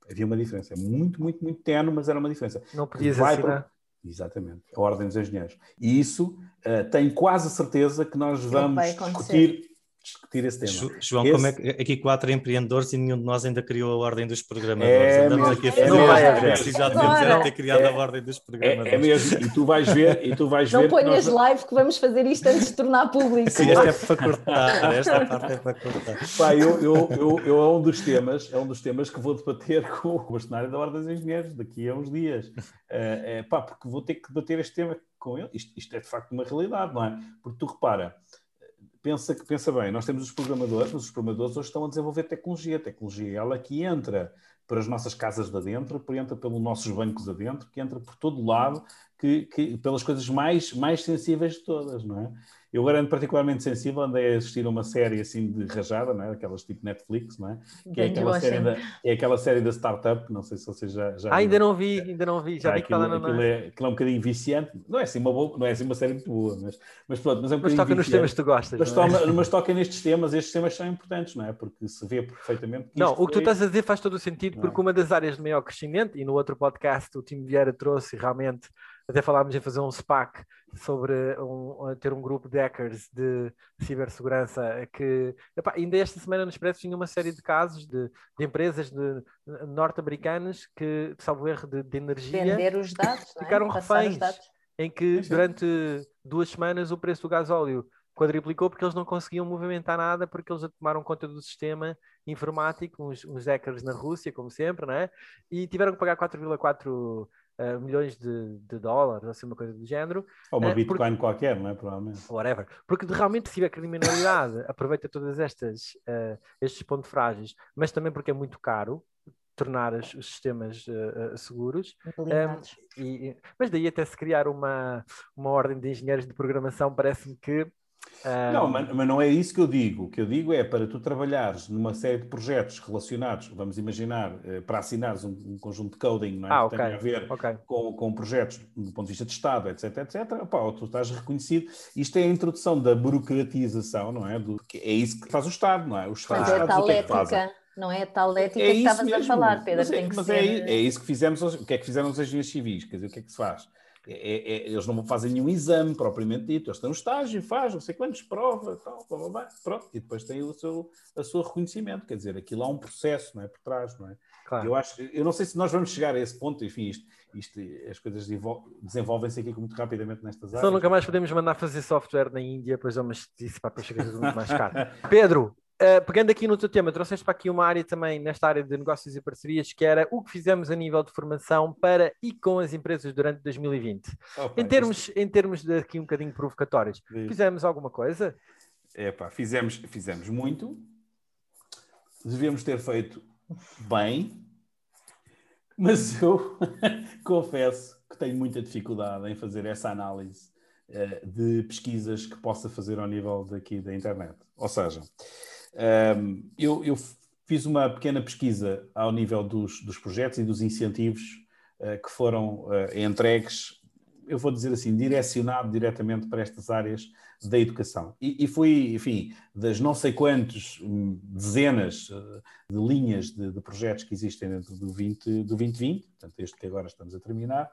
Havia uma diferença. Muito, muito, muito tenue, mas era uma diferença. Não podias Vai assinar. Para Exatamente, a Ordem dos Engenheiros. E isso uh, tenho quase certeza que nós vamos discutir discutir esse tema. João, esse... como é que aqui quatro empreendedores e nenhum de nós ainda criou a ordem dos programadores? É Andamos mesmo, aqui a fazer é vai haver. Já devemos era ter criado é, a ordem dos programadores. É, é, mesmo, e tu vais ver, e tu vais Não ver. Não ponhas nós... live que vamos fazer isto antes de tornar público. Sim, esta é para cortar, esta parte é para cortar. Pá, eu, eu, eu, eu, é um dos temas, é um dos temas que vou debater com o bastonário da Ordem dos Engenheiros daqui a uns dias. É, é, pá, porque vou ter que debater este tema com ele. Isto, isto é de facto uma realidade, não é? Porque tu repara pensa, pensa bem, nós temos os programadores, mas os programadores hoje estão a desenvolver tecnologia. A tecnologia é ela que entra para as nossas casas de adentro, que entra pelos nossos bancos adentro, que entra por todo lado, que, que, pelas coisas mais, mais sensíveis de todas, não é? Eu agora ando particularmente sensível, andei a assistir a uma série assim de rajada, não é? aquelas tipo Netflix, não é? Que é aquela, série da, é aquela série da startup, não sei se vocês já. já ah, ainda não vi, ainda não vi, já ah, vi aquilo, que aquilo, é, aquilo é um bocadinho viciante, não é assim uma, boa, não é assim uma série muito boa, mas, mas pronto, mas é um Mas toca nos temas que tu gostas. Mas, é? toma, mas toca nestes temas, estes temas são importantes, não é? Porque se vê perfeitamente. não, o que tu estás a dizer faz todo o sentido, porque é? uma das áreas de maior crescimento, e no outro podcast o Tim Vieira trouxe realmente até falámos em fazer um SPAC sobre um, ter um grupo de hackers de cibersegurança que epá, ainda esta semana no Expresso tinha uma série de casos de, de empresas norte-americanas que, salvo erro de, de energia, vender os dados, é? ficaram é? reféns em que durante duas semanas o preço do gasóleo quadriplicou porque eles não conseguiam movimentar nada porque eles tomaram conta do sistema informático, uns, uns hackers na Rússia, como sempre, não é? e tiveram que pagar 4,4 uh, milhões de, de, dólares, assim, uma coisa do género. Ou uma uh, Bitcoin porque, qualquer, não é? Provavelmente. Whatever. Porque realmente se tiver criminalidade, aproveita todas estas, uh, estes pontos frágeis, mas também porque é muito caro tornar os, os sistemas uh, seguros. Um, e, mas daí até se criar uma, uma ordem de engenheiros de programação, parece-me que não, mas, mas, não é isso que eu digo. O que eu digo é para tu trabalhares numa série de projetos relacionados, vamos imaginar, eh, para assinares um, um conjunto de coding não é? ah, que okay. tenha a ver okay. com, com projetos do ponto de vista de Estado, etc, etc, pá, tu estás reconhecido. Isto é a introdução da burocratização, não é? Do, é isso que faz o Estado, não é? O Estado, mas é tal é ética, não é tal ética é que estavas mesmo. a falar, Pedro. Mas, é, mas é, é, isso que fizemos, o que é que fizeram os engenheiros civis? Quer dizer, o que é que se faz? É, é, é, eles não fazem nenhum exame propriamente dito, eles têm um estágio, faz não sei quantos, prova, tal, blá, blá, blá, pronto, e depois tem o seu, a seu reconhecimento, quer dizer, aquilo há um processo, não é, por trás, não é? Claro. Eu acho, eu não sei se nós vamos chegar a esse ponto, enfim, isto, isto as coisas desenvolvem-se aqui muito rapidamente nestas áreas. Só nunca mais podemos mandar fazer software na Índia, pois é uma justiça para chegar muito mais caro. Pedro, Uh, pegando aqui no teu tema, trouxeste para aqui uma área também, nesta área de negócios e parcerias, que era o que fizemos a nível de formação para e com as empresas durante 2020. Opa, em, termos, em termos de aqui um bocadinho provocatórios, fizemos alguma coisa? É pá, fizemos, fizemos muito, devemos ter feito bem, mas eu confesso que tenho muita dificuldade em fazer essa análise uh, de pesquisas que possa fazer ao nível daqui da internet. Ou seja, um, eu, eu, fiz uma pequena pesquisa ao nível dos, dos projetos e dos incentivos uh, que foram uh, entregues, eu vou dizer assim, direcionado diretamente para estas áreas da educação. E, e fui, enfim, das não sei quantos hum, dezenas uh, de linhas de, de, projetos que existem dentro do, 20, do 2020, portanto, este que agora estamos a terminar,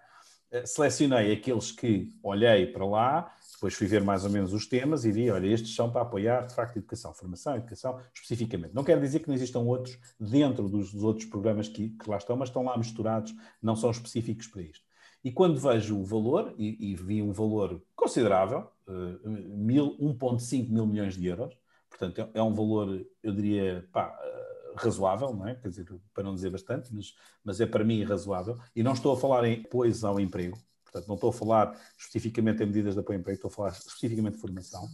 selecionei aqueles que olhei para lá, depois fui ver mais ou menos os temas e vi, olha, estes são para apoiar, de facto, educação, formação, educação, especificamente. Não quer dizer que não existam outros dentro dos, dos outros programas que, que, lá estão, mas estão lá misturados, não são específicos para isto. E quando vejo o valor, e, e vi um valor considerável, uh, 1,5 mil milhões de euros, portanto é, é um valor, eu diria, pá, uh, razoável, não é? Quer dizer, para não dizer bastante, mas, mas é para mim razoável. E não estou a falar em apoio ao emprego, portanto não estou a falar especificamente em medidas de apoio ao emprego, estou a falar especificamente de formação.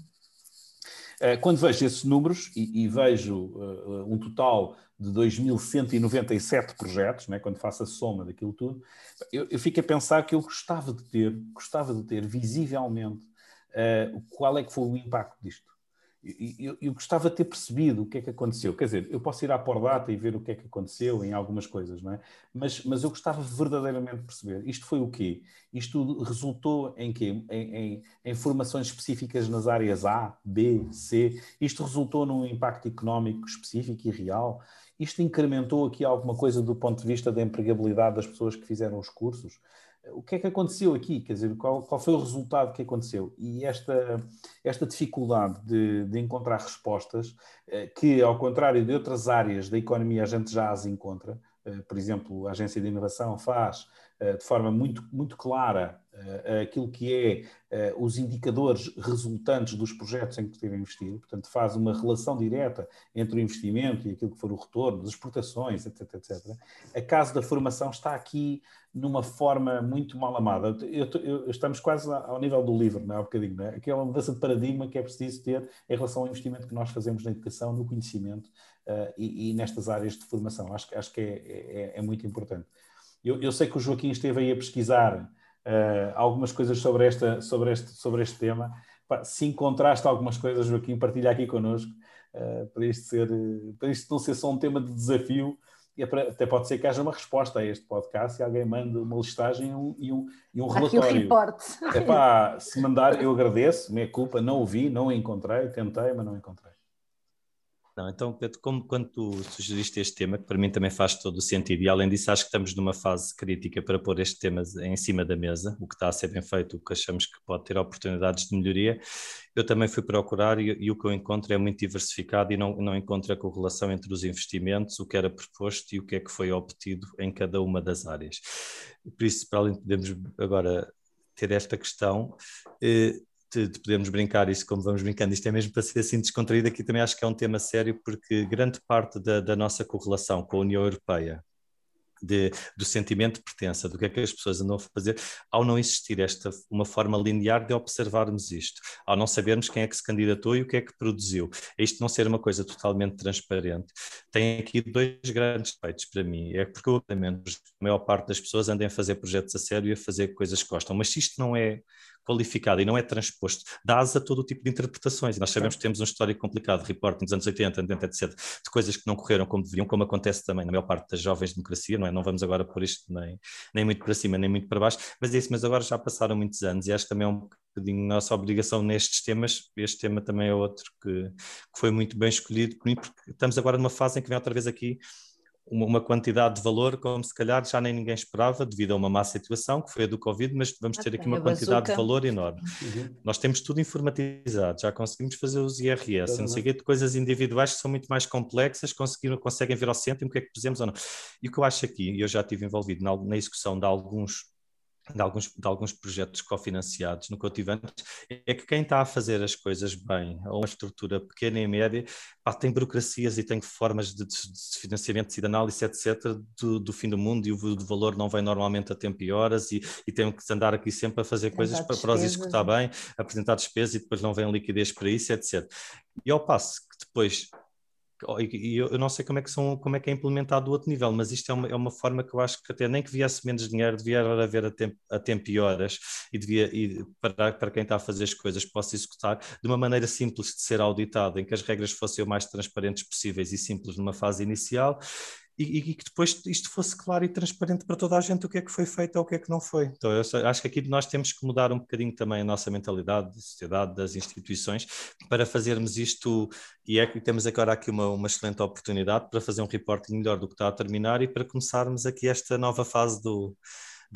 Uh, quando vejo esses números e, e vejo uh, um total de 2.197 projetos, né, quando faço a soma daquilo tudo, eu, eu, fico a pensar que eu gostava de ter, gostava de ter visivelmente uh, qual é que foi o impacto disto eu, eu, gostava de ter percebido o que é que aconteceu. Quer dizer, eu posso ir à Pordata e ver o que é que aconteceu em algumas coisas, não é? Mas, mas eu gostava verdadeiramente de perceber. Isto foi o quê? Isto resultou em quê? Em, em, em, formações específicas nas áreas A, B, C. Isto resultou num impacto económico específico e real. Isto incrementou aqui alguma coisa do ponto de vista da empregabilidade das pessoas que fizeram os cursos o que é que aconteceu aqui? Quer dizer, qual, qual foi o resultado que aconteceu? E esta, esta dificuldade de, de encontrar respostas, eh, que ao contrário de outras áreas da economia a gente já as encontra, eh, por exemplo, a Agência de Inovação faz eh, de forma muito, muito clara aquilo que é os indicadores resultantes dos projetos em que esteve investido, portanto faz uma relação direta entre o investimento e aquilo que for o retorno, as exportações, etc, etc. A caso da formação está aqui numa forma muito mal amada. Eu, eu, estamos quase ao nível do livro, não é? Um bocadinho, não é? Aquela mudança de paradigma que é preciso ter em relação ao investimento que nós fazemos na educação, no conhecimento uh, e, e, nestas áreas de formação. Acho, acho que é, é, é muito importante. Eu, eu, sei que o Joaquim esteve aí a pesquisar uh, algumas coisas sobre, esta, sobre, este, sobre este tema. se encontraste algumas coisas, Joaquim, partilha aqui connosco, uh, para, isto ser, para isto não ser só um tema de desafio, e é até pode ser que haja uma resposta a este podcast e alguém manda uma listagem e um, e um, e um relatório. Aqui o reporte. Epá, se mandar, eu agradeço, minha culpa, não o vi, não o encontrei, tentei, mas não encontrei. Não, então, Pedro, como quando tu sugeriste este tema, que para mim também faz todo o sentido, e além disso, acho que estamos numa fase crítica para pôr este tema em cima da mesa, o que está a ser bem feito, o que achamos que pode ter oportunidades de melhoria. Eu também fui procurar e, e o que eu encontro é muito diversificado e não, não encontro a correlação entre os investimentos, o que era proposto e o que é que foi obtido em cada uma das áreas. Por isso, para além de podermos agora ter esta questão, eh, de, de, podermos brincar isso como vamos brincando, isto é mesmo para ser assim descontraído, aqui também acho que é um tema sério, porque grande parte da, da nossa correlação com a União Europeia, de, do sentimento de pertença, do que é que as pessoas andam a fazer, ao não existir esta uma forma linear de observarmos isto, ao não sabermos quem é que se candidatou e o que é que produziu, isto não ser uma coisa totalmente transparente, tem aqui dois grandes feitos para mim, é porque obviamente a maior parte das pessoas andam a fazer projetos a sério e a fazer coisas que gostam, mas se isto não é qualificado e não é transposto, dá asa a todo o tipo de interpretações. E nós sabemos que temos um histórico complicado de reporting dos anos 80, 90, etc., de coisas que não correram como deveriam, como acontece também na maior parte das jovens democracia, não é? Não vamos agora pôr isto nem, nem muito para cima, nem muito para baixo, mas é isso, mas agora já passaram muitos anos e acho que também é um bocadinho nossa obrigação nestes temas. Este tema também é outro que, que foi muito bem escolhido por mim, porque estamos agora numa fase em que vem outra vez aqui uma quantidade de valor como se calhar já nem ninguém esperava devido a uma má situação que foi a do Covid, mas vamos ter aqui uma quantidade de valor enorme. Uhum. Nós temos tudo informatizado, já conseguimos fazer os IRS, não sei que, coisas individuais que são muito mais complexas, conseguiram, conseguem ver ao centro o que é que pusemos ou não. E o que eu acho aqui, e eu já estive envolvido na, na execução de alguns de alguns, de alguns projetos cofinanciados no que eu tive antes, é que quem está a fazer as coisas bem, ou uma estrutura pequena e média, pá, tem burocracias e tem formas de, de financiamento e de análise, etc., do, do, fim do mundo, e o, o valor não vem normalmente a tempo e horas, e, e tem que andar aqui sempre a fazer coisas para, para os executar bem, apresentar despesas, e depois não vem liquidez para isso, etc. E ao passo que depois e eu não sei como é que são, como é que é implementado do outro nível, mas isto é uma, é uma forma que eu acho que até nem que viesse menos dinheiro, devia haver a tempo, a tempo e horas e devia e para, para quem está a fazer as coisas possa executar de uma maneira simples de ser auditado, em que as regras fossem o mais transparentes possíveis e simples numa fase inicial e, e, que depois isto fosse claro e transparente para toda a gente o que é que foi feito ou o que é que não foi. Então, eu acho que aqui nós temos que mudar um bocadinho também a nossa mentalidade da sociedade, das instituições, para fazermos isto, e é que temos agora aqui uma, uma excelente oportunidade para fazer um reporting melhor do que está a terminar e para começarmos aqui esta nova fase do,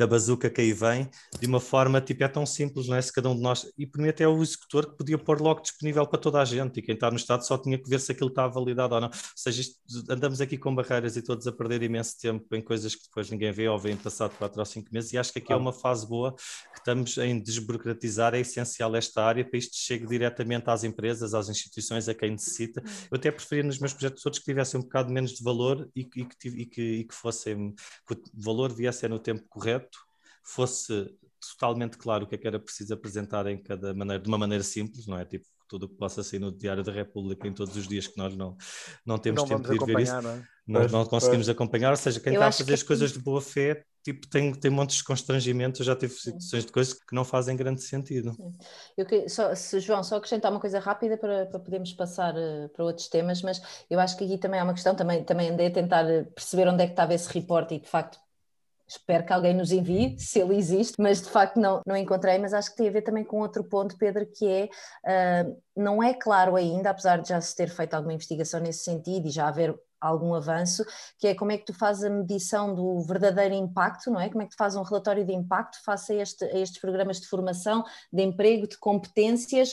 da bazuca que aí vem de uma forma, tipo, é tão simples, não é? Se cada um de nós, e por mim até o executor que podia pôr logo disponível para toda a gente, e quem está no Estado só tinha que ver se aquilo está validado ou não. Ou seja, isto, andamos aqui com barreiras e todos a perder imenso tempo em coisas que depois ninguém vê ou vem passado quatro ou cinco meses, e acho que aqui é uma fase boa que estamos em desburocratizar, é essencial esta área para isto chegue diretamente às empresas, às instituições, a quem necessita. Eu até preferia nos meus projetos todos que tivessem um bocado menos de valor e, e, que, e que, e que fossem, que o valor viesse no tempo correto, fosse totalmente claro o que é que era preciso apresentar em cada maneira, de uma maneira simples, não é? Tipo, tudo o que possa sair no Diário da República em todos os dias que nós não, não temos não tempo de ir ver isso, não, é? nós não conseguimos acompanhar, ou seja, quem está a fazer as coisas de boa fé tipo, tem, tem montes de constrangimentos, eu já tive situações de coisas que não fazem grande sentido. Eu que, só, se, João, só acrescentar uma coisa rápida para, para podermos passar uh, para outros temas, mas eu acho que aqui também há uma questão, também, também andei a tentar perceber onde é que estava esse report e de facto Espero que alguém nos envie, se ele existe, mas de facto não, não encontrei. Mas acho que tem a ver também com outro ponto, Pedro, que é uh, não é claro ainda, apesar de já se ter feito alguma investigação nesse sentido e já haver algum avanço, que é como é que tu fazes a medição do verdadeiro impacto, não é? Como é que tu fazes um relatório de impacto face a, este, a estes programas de formação, de emprego, de competências,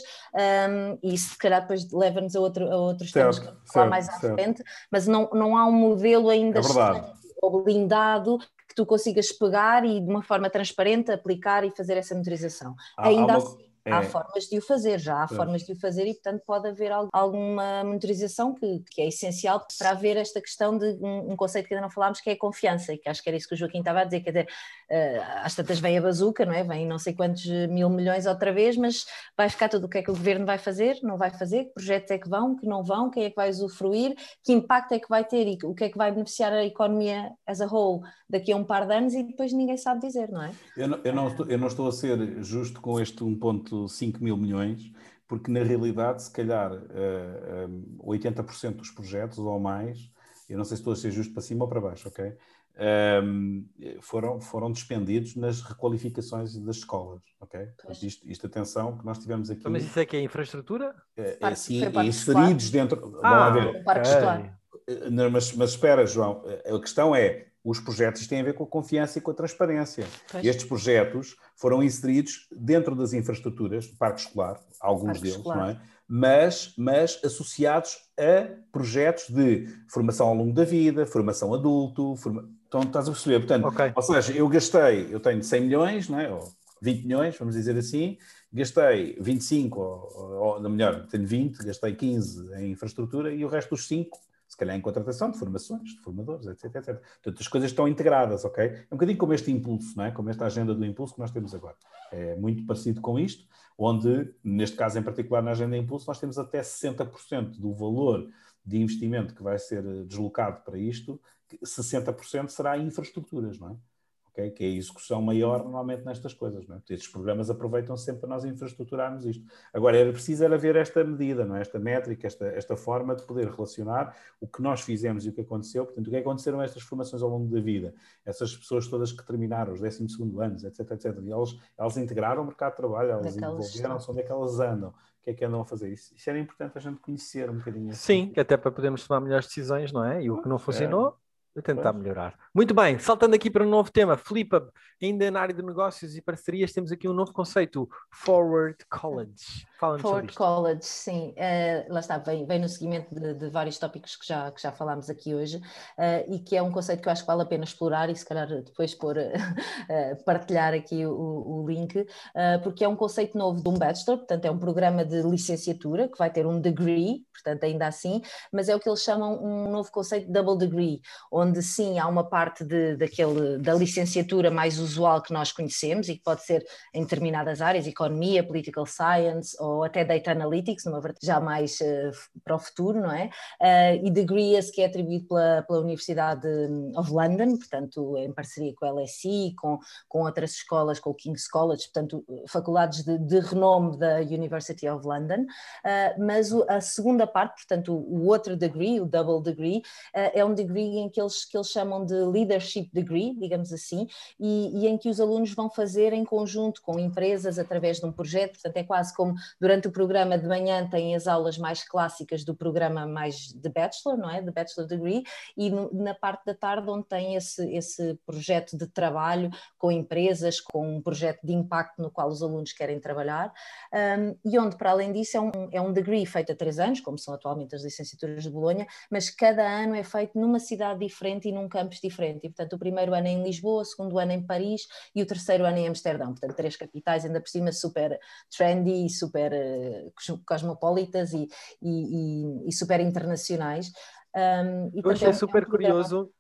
um, e isso se calhar depois leva-nos a, outro, a outros certo, temas que falar mais à certo. frente, mas não, não há um modelo ainda é ou blindado que tu consigas pegar e de uma forma transparente aplicar e fazer essa monitorização. Há, ainda há uma... assim. Há formas de o fazer, já há formas de o fazer e, portanto, pode haver alguma monitorização que, que é essencial para haver esta questão de um, um, conceito que ainda não falámos, que é a confiança, e que acho que era isso que o Joaquim estava a dizer, quer dizer, uh, às tantas vem a bazuca, não é? Vem não sei quantos mil milhões outra vez, mas vai ficar tudo o que é que o governo vai fazer, não vai fazer, que projetos é que vão, que não vão, quem é que vai usufruir, que impacto é que vai ter e o que é que vai beneficiar a economia as a whole daqui a um par de anos e depois ninguém sabe dizer, não é? Eu não, eu não, estou, eu não estou a ser justo com este um ponto 5 mil milhões, porque na realidade, se calhar, uh, um, 80% dos projetos ou mais, eu não sei se estou a ser justo para cima ou para baixo, ok? Um, foram, foram despendidos nas requalificações das escolas, ok? Isto, isto, atenção, que nós tivemos aqui... Mas isso é que é infraestrutura? É, é, sim, inseridos dentro... Ah, ver. Okay. Eh, não, mas, mas espera, João, a questão é, os projetos têm a ver com a confiança e com a transparência. Pois. Estes projetos foram inseridos dentro das infraestruturas do parque escolar, alguns parque deles, escolar. não é? Mas, mas associados a projetos de formação ao longo da vida, formação adulto, forma... então estás a perceber, portanto, okay. ou seja, eu gastei, eu tenho 100 milhões, não é? ou 20 milhões, vamos dizer assim, gastei 25, ou, ou melhor, tenho 20, gastei 15 em infraestrutura e o resto dos 5 se calhar em contratação de formações, de formadores, etc, etc. Portanto, as coisas estão integradas, ok? É um bocadinho como este impulso, não é? Como esta agenda do impulso que nós temos agora. É muito parecido com isto, onde, neste caso em particular, na agenda impulso, nós temos até 60% do valor de investimento que vai ser deslocado para isto, 60% será em infraestruturas, não é? Okay? que é a execução maior normalmente nestas coisas. Não é? Estes programas aproveitam sempre para nós infraestruturarmos isto. Agora, era preciso era ver esta medida, não é? esta métrica, esta, esta forma de poder relacionar o que nós fizemos e o que aconteceu. Portanto, o que aconteceram estas formações ao longo da vida? Essas pessoas todas que terminaram os 12 anos, etc, etc. E elas, elas integraram o mercado de trabalho, elas envolveram-se, onde é que elas andam que é que andam a fazer isso. Isso era importante a gente conhecer um bocadinho. Assim. Sim, até para podermos tomar melhores decisões, não é? E o que não funcionou, a tentar melhorar. Muito bem, saltando aqui para um novo tema, Flipa, ainda na área de negócios e parcerias, temos aqui um novo conceito, Forward College. Fala-nos Forward College, sim. Uh, lá está, vem, vem no seguimento de, de, vários tópicos que já, que já falámos aqui hoje uh, e que é um conceito que eu acho que vale a pena explorar e se calhar depois pôr, uh, partilhar aqui o, o link, porque é um conceito novo de um bachelor, portanto é um programa de licenciatura que vai ter um degree, portanto ainda assim, mas é o que eles chamam um novo conceito de double degree, onde sim há uma parte de, daquele, da licenciatura mais usual que nós conhecemos e que pode ser em determinadas áreas, economia, political science ou até data analytics, numa já mais uh, para o futuro, não é? Uh, e Degrees, que é atribuído pela, pela Universidade of London, portanto, em parceria com a LSE, com, com outras escolas, com o King's College, portanto, faculdades de, de renome da University of London. Uh, mas a segunda parte, portanto, o outro degree, o double degree, é um degree em que eles, que eles chamam de Leadership Degree, digamos assim, e, e, em que os alunos vão fazer em conjunto com empresas através de um projeto, portanto é quase como durante o programa de manhã têm as aulas mais clássicas do programa mais de Bachelor, não é? De Bachelor Degree, e no, na parte da tarde onde tem esse, esse projeto de trabalho com empresas, com um projeto de impacto no qual os alunos querem trabalhar, um, e onde para além disso é um, é um degree feito a três anos, como são atualmente as licenciaturas de Bolonha, mas cada ano é feito numa cidade diferente e num campus diferente. E, portanto, o primeiro ano é em Lisboa, o segundo ano é em Paris e o terceiro ano é em Amsterdão. Portanto, três capitais, ainda por cima, super trendy, super uh, cosmopolitas e, e, e, super internacionais. Um, eu achei é super um curioso,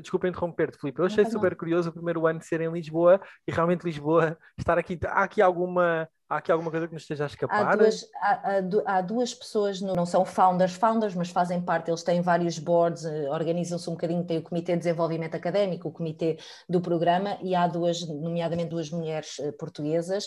desculpa interromper-te, Filipe, eu achei super curioso o primeiro ano de ser em Lisboa e realmente Lisboa estar aqui. Há aqui alguma Há aqui alguma coisa que nos esteja a escapar? Há duas, há, há, há duas pessoas, não são founders, founders, mas fazem parte, eles têm vários boards, eh, organizam-se um bocadinho, tem o Comitê de Desenvolvimento Académico, o Comitê do Programa, e há duas, nomeadamente duas mulheres uh, portuguesas.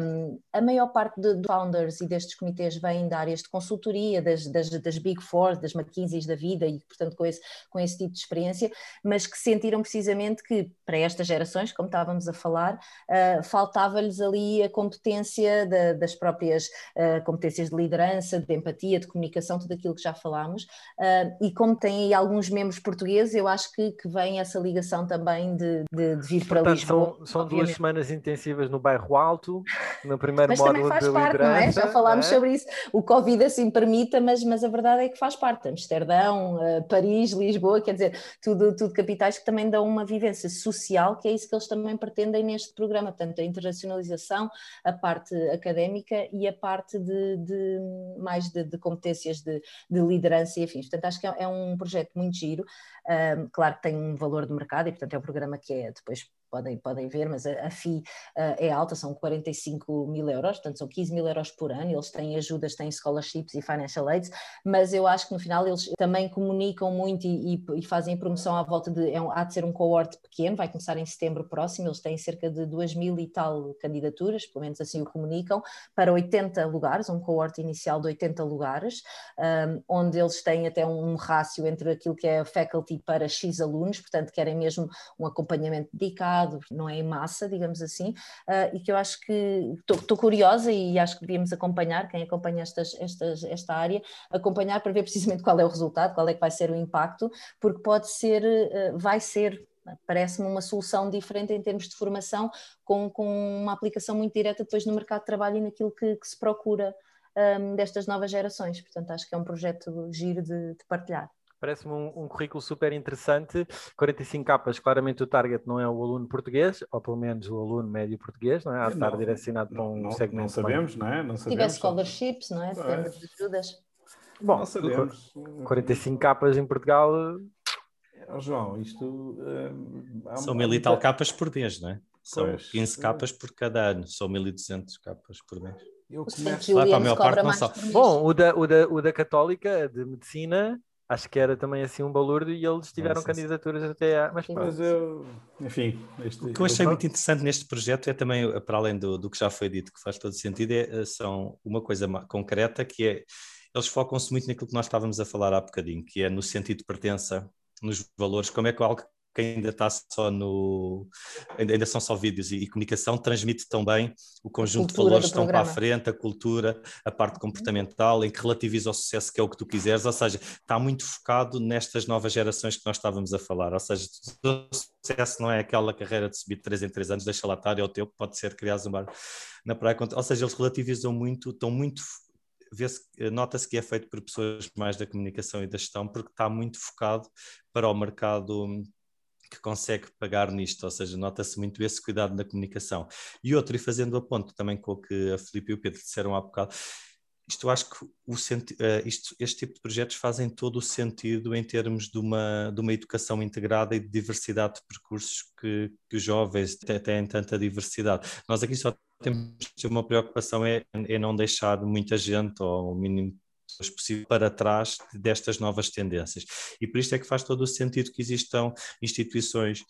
Um, a maior parte de, de, founders e destes comitês vêm de áreas de consultoria, das, das, das Big Four, das McKinseys da vida, e portanto com esse, com esse tipo de experiência, mas que sentiram precisamente que para estas gerações, como estávamos a falar, uh, faltava-lhes ali a competência da, das próprias uh, competências de liderança, de empatia, de comunicação, tudo aquilo que já falámos. Uh, e como tem aí alguns membros portugueses, eu acho que, que vem essa ligação também de, de, de vir para Portanto, Lisboa. São, são duas semanas intensivas no bairro Alto, no primeiro mas módulo faz parte, liderança, não é? Já falámos é? sobre isso. O Covid assim permita, mas, mas a verdade é que faz parte. Amsterdão, uh, Paris, Lisboa, quer dizer, tudo, tudo capitais que também dão uma vivência social, que é isso que eles também pretendem neste programa. Portanto, a internacionalização, a parte parte académica e a parte de, de mais de, de competências de, de, liderança e afins. Portanto, acho que é, é um projeto muito giro. Um, claro que tem um valor de mercado e, portanto, é um programa que é depois podem, podem ver, mas a, a FI uh, é alta, são 45 mil euros, portanto são 15 mil euros por ano, eles têm ajudas, têm scholarships e financial aids, mas eu acho que no final eles também comunicam muito e, e, e fazem promoção à volta de, é um, há de ser um cohort pequeno, vai começar em setembro próximo, eles têm cerca de 2 mil e tal candidaturas, pelo menos assim o comunicam, para 80 lugares, um cohort inicial de 80 lugares, um, onde eles têm até um rácio entre aquilo que é faculty para X alunos, portanto querem mesmo um acompanhamento dedicado, não é em massa, digamos assim, uh, e que eu acho que estou curiosa e acho que devíamos acompanhar, quem acompanha estas, estas, esta área, acompanhar para ver precisamente qual é o resultado, qual é que vai ser o impacto, porque pode ser, uh, vai ser parece-me uma solução diferente em termos de formação, com, com uma aplicação muito direta depois no mercado de trabalho e naquilo que, que se procura um, destas novas gerações. Portanto, acho que é um projeto giro de, de partilhar. Parece-me um, um, currículo super interessante. 45 capas, claramente o target não é o aluno português, ou pelo menos o aluno médio português, não é? Há de estar direcionado para um não, segmento. Não sabemos, não é? Não sabemos. Se tiver scholarships, não é? Depende de ajudas. Bom, não sabemos. 45 capas em Portugal. Oh, João, isto. Uh, São mil e tal capas por mês, não é? São pois. 15 capas por cada ano, são 1200 capas por mês. Eu começo... Lá para a maior parte não só. Bom, o da, o, da, o da Católica, de Medicina, acho que era também assim um balurdo e eles tiveram Nossa, candidaturas até a. Mas, mas eu, enfim. Este, o que eu achei eu... muito interessante neste projeto é também, para além do, do que já foi dito, que faz todo sentido, é, eh, são uma coisa concreta que é. Eles focam-se muito naquilo que nós estávamos a falar há bocadinho, que é no sentido de pertença, nos valores, como é que algo que ainda está só no. ainda são só vídeos e, e comunicação, transmite tão bem o conjunto de valores que estão para a frente, a cultura, a parte comportamental, em que relativiza o sucesso, que é o que tu quiseres, ou seja, está muito focado nestas novas gerações que nós estávamos a falar, ou seja, o sucesso não é aquela carreira de subir de 3 em 3 anos, deixa lá estar, é o teu, pode ser criar um bar na praia, ou seja, eles relativizam muito, estão muito nota-se que é feito por pessoas mais da comunicação e da gestão, porque está muito focado para o mercado que consegue pagar nisto, ou seja, nota-se muito esse cuidado na comunicação. E outro, e fazendo a ponto também com o que a Filipe e o Pedro disseram há bocado, isto eu acho que o uh, isto, este tipo de projetos fazem todo o sentido em termos de uma, de uma educação integrada e de diversidade de percursos que, que os jovens têm tanta diversidade. Nós aqui só temos uma preocupação é, é não deixar muita gente, ou o mínimo possível para trás destas novas tendências. E por isto é que faz todo o sentido que existam instituições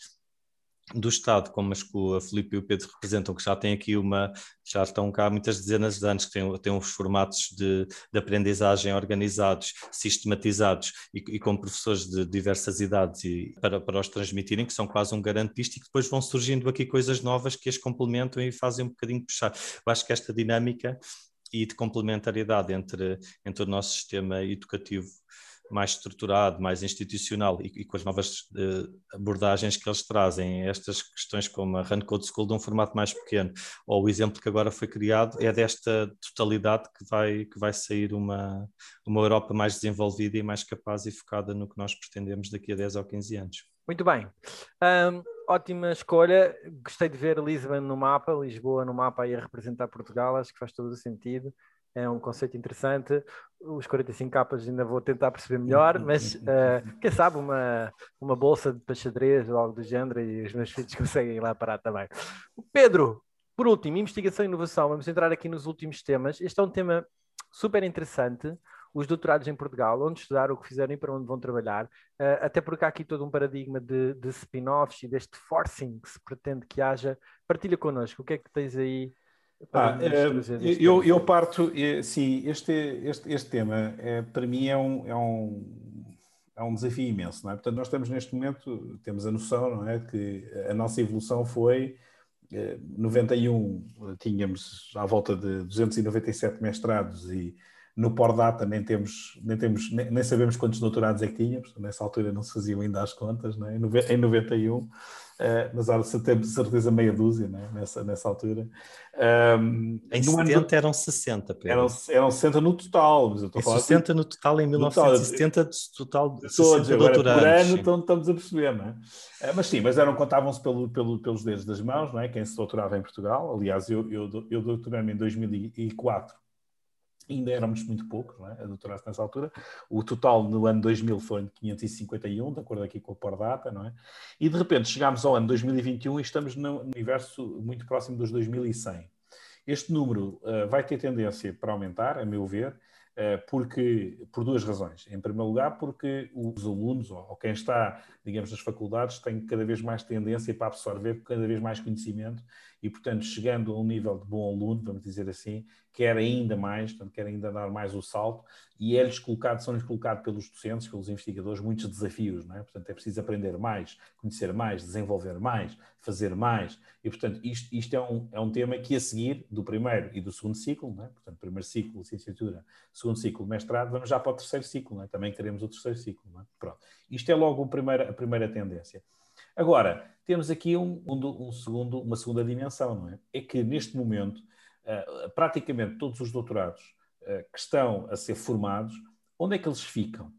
do Estado, como as que o Filipe e o Pedro representam, que já têm aqui uma, já estão cá há muitas dezenas de anos, que têm, têm uns formatos de, de aprendizagem organizados, sistematizados e, e, com professores de diversas idades e para, para os transmitirem, que são quase um garantista, e que depois vão surgindo aqui coisas novas que as complementam e fazem um bocadinho puxar. Eu acho que esta dinâmica e de complementariedade entre, entre o nosso sistema educativo mais estruturado, mais institucional e, e com as novas uh, abordagens que eles trazem, estas questões como a Run Code School de um formato mais pequeno, ou o exemplo que agora foi criado, é desta totalidade que vai, que vai sair uma, uma Europa mais desenvolvida e mais capaz e focada no que nós pretendemos daqui a 10 ou 15 anos. Muito bem. Um, ótima escolha. Gostei de ver Lisbon no mapa, Lisboa no mapa aí a representar Portugal, acho que faz todo o sentido é um conceito interessante. Os 45 capas ainda vou tentar perceber melhor, mas uh, quem sabe uma, uma bolsa de xadrez ou algo do género e os meus filhos conseguem ir lá parar também. Pedro, por último, investigação e inovação. Vamos entrar aqui nos últimos temas. Este é um tema super interessante. Os doutorados em Portugal, onde estudar, o que fizeram e para onde vão trabalhar, uh, até porque há aqui todo um paradigma de, de spin-offs e deste forcing que se pretende que haja. Partilha connosco, o que é que tens aí ah, eh, eu, eu parto, eh, sim, este, este, este tema é, para mim é um, é, um, é um desafio imenso, não é? Portanto, nós estamos neste momento, temos a noção, não é, que a nossa evolução foi, 91 eh, tínhamos à volta de 297 mestrados e no Pordata nem temos, nem, temos nem, nem, sabemos quantos doutorados é que tínhamos, nessa altura não se faziam ainda as contas, não é? em 91 Uh, mas há certeza meia dúzia né? nessa, nessa altura. Um, em 70 ano... eram 60, Pedro. Eram, eram 60 no total. Mas eu estou a 60 assim, no total em 1970, total, total de 60 todos, agora. Por ano então, estamos a perceber, não é? Uh, mas sim, mas eram, contavam-se pelo, pelo, pelos dedos das mãos, não é? Quem se doutorava em Portugal. Aliás, eu, eu, eu doutorei-me em 2004 ainda éramos muito poucos, não é? a doutorar nessa altura. O total no ano 2000 foi 551, de acordo aqui com a Pordata, não é? E de repente chegámos ao ano 2021 e estamos no universo muito próximo dos 2100. Este número uh, vai ter tendência para aumentar, a meu ver, uh, porque, por duas razões. Em primeiro lugar, porque os alunos, ou, ou quem está, digamos, nas faculdades, tem cada vez mais tendência para absorver cada vez mais conhecimento e, portanto, chegando a um nível de bom aluno, vamos dizer assim, quer ainda mais, portanto, quer ainda dar mais o salto, e é-lhes colocado, são-lhes colocados pelos docentes, pelos investigadores, muitos desafios, não é? Portanto, é preciso aprender mais, conhecer mais, desenvolver mais, fazer mais, e, portanto, isto, isto é, um, é um tema que a seguir, do primeiro e do segundo ciclo, não é? Portanto, primeiro ciclo, licenciatura, segundo ciclo, mestrado, vamos já para o terceiro ciclo, não é? Também queremos o terceiro ciclo, não é? Pronto. Isto é logo a primeira, a primeira tendência. Agora, temos aqui um, um, um segundo, uma segunda dimensão, não é? É que neste momento, praticamente todos os doutorados uh, que estão a ser formados, onde é que eles ficam?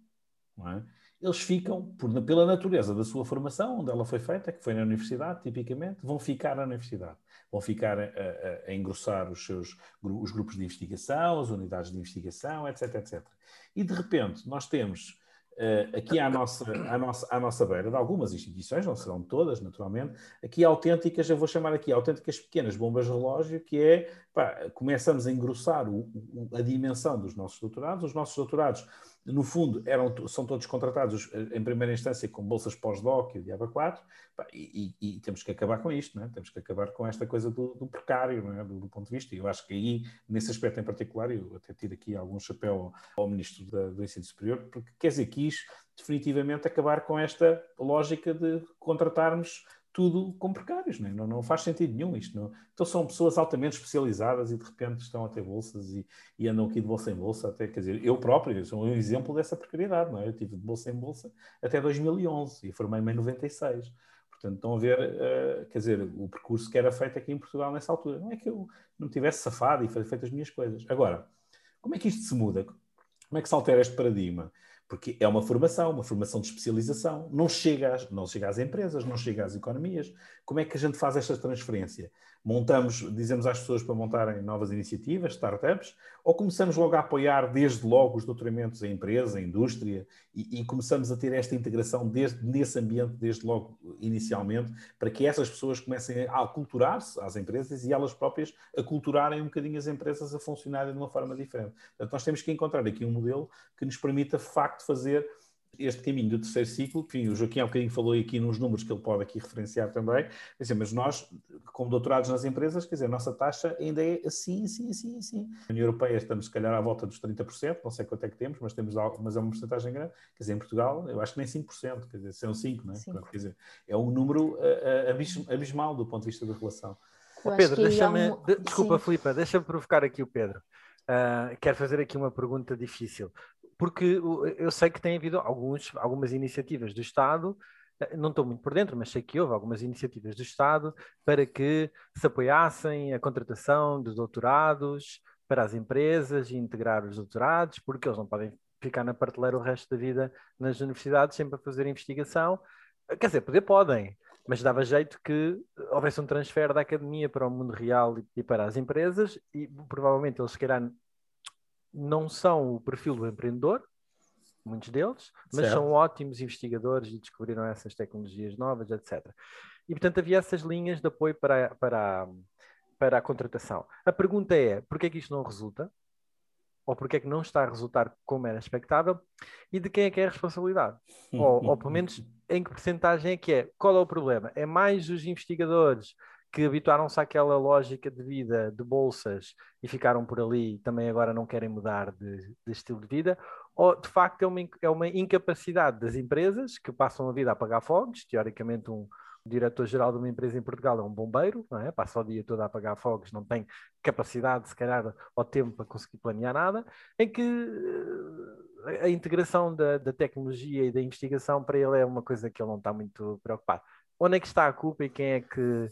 É? Eles ficam, por, pela natureza da sua formação, onde ela foi feita, que foi na universidade, tipicamente, vão ficar na universidade. Vão ficar a, a, a engrossar os seus os grupos de investigação, as unidades de investigação, etc, etc. E, de repente, nós temos aqui à nossa, à, nossa, à nossa beira de algumas instituições, não serão todas, naturalmente, aqui autênticas, eu vou chamar aqui autênticas pequenas bombas de relógio, que é, pá, começamos a engrossar o, o, a dimensão dos nossos doutorados. Os nossos doutorados no fundo, eram, são todos contratados eh, em primeira instância com bolsas pós-doc e o Diaba 4, e, e, e, temos que acabar com isto, é? temos que acabar com esta coisa do, do precário, é? do, do, ponto de vista, e eu acho que aí, nesse aspecto em particular, eu até tiro aqui algum chapéu ao Ministro da, do Ensino Superior, porque quer dizer, quis definitivamente acabar com esta lógica de contratarmos tudo com precários, não, é? não, não, faz sentido nenhum isto. Não. Então são pessoas altamente especializadas e de repente estão a ter bolsas e, e, andam aqui de bolsa em bolsa, até, quer dizer, eu próprio sou um exemplo dessa precariedade, não é? Eu tive de bolsa em bolsa até 2011 e formei-me em 96. Portanto, estão a ver, uh, quer dizer, o percurso que era feito aqui em Portugal nessa altura. Não é que eu não tivesse safado e feito as minhas coisas. Agora, como é que isto se muda? Como é que se altera este paradigma? Porque é uma formação, uma formação de especialização, não chega, às, não chega às empresas, não chega às economias. Como é que a gente faz esta transferência? Montamos, dizemos às pessoas para montarem novas iniciativas, startups, ou começamos logo a apoiar desde logo os doutoramentos em empresa, em indústria, e, e começamos a ter esta integração desde, nesse ambiente, desde logo inicialmente, para que essas pessoas comecem a aculturar-se às empresas e elas próprias a um bocadinho as empresas a funcionarem de uma forma diferente. Portanto, nós temos que encontrar aqui um modelo que nos permita, de facto, fazer este caminho do terceiro ciclo, enfim, o Joaquim há um bocadinho falou aqui nos números que ele pode aqui referenciar também, quer dizer, mas nós, como doutorados nas empresas, quer dizer, a nossa taxa ainda é assim, assim, assim, assim. Na União Europeia estamos, se calhar, à volta dos 30%, não sei quanto é que temos, mas, temos, mas é uma porcentagem grande. Quer dizer, em Portugal, eu acho que nem 5%, quer dizer, são 5%, não é? Quer dizer, é um número uh, abismal do ponto de vista da relação. Pedro, deixa-me. Um... Desculpa, Filipe, deixa-me provocar aqui o Pedro. Uh, quero fazer aqui uma pergunta difícil, porque eu sei que tem havido alguns, algumas iniciativas do Estado, ah, não estou muito por dentro, mas sei que houve algumas iniciativas do Estado para que se apoiassem a contratação de doutorados para as empresas e integrar os doutorados, porque eles não podem ficar na prateleira o resto da vida nas universidades sempre a fazer investigação. Quer dizer, poder podem, mas dava jeito que houvesse um transfer da academia para o mundo real e para as empresas, e provavelmente eles, se calhar, não são o perfil do empreendedor, muitos deles, mas certo. são ótimos investigadores e descobriram essas tecnologias novas, etc. E, portanto, havia essas linhas de apoio para, para, para a contratação. A pergunta é, porquê é que isto não resulta? Ou porquê é que não está a resultar como era expectável? E de quem é que é a responsabilidade? ou, ou, pelo menos, em que porcentagem é que é? Qual é o problema? É mais os investigadores que habituaram-se àquela lógica de vida de bolsas e ficaram por ali e também agora não querem mudar de, de estilo de vida? Ou de facto é uma, é uma incapacidade das empresas que passam a vida a apagar fogos? Teoricamente, um, diretor-geral de uma empresa em Portugal é um bombeiro, não é? passa o dia todo a apagar fogos, não tem capacidade, se calhar, ou tempo para conseguir planear nada, em que eh, a integração da, da, tecnologia e da investigação para ele é uma coisa que ele não está muito preocupado. Onde é que está a culpa e quem é que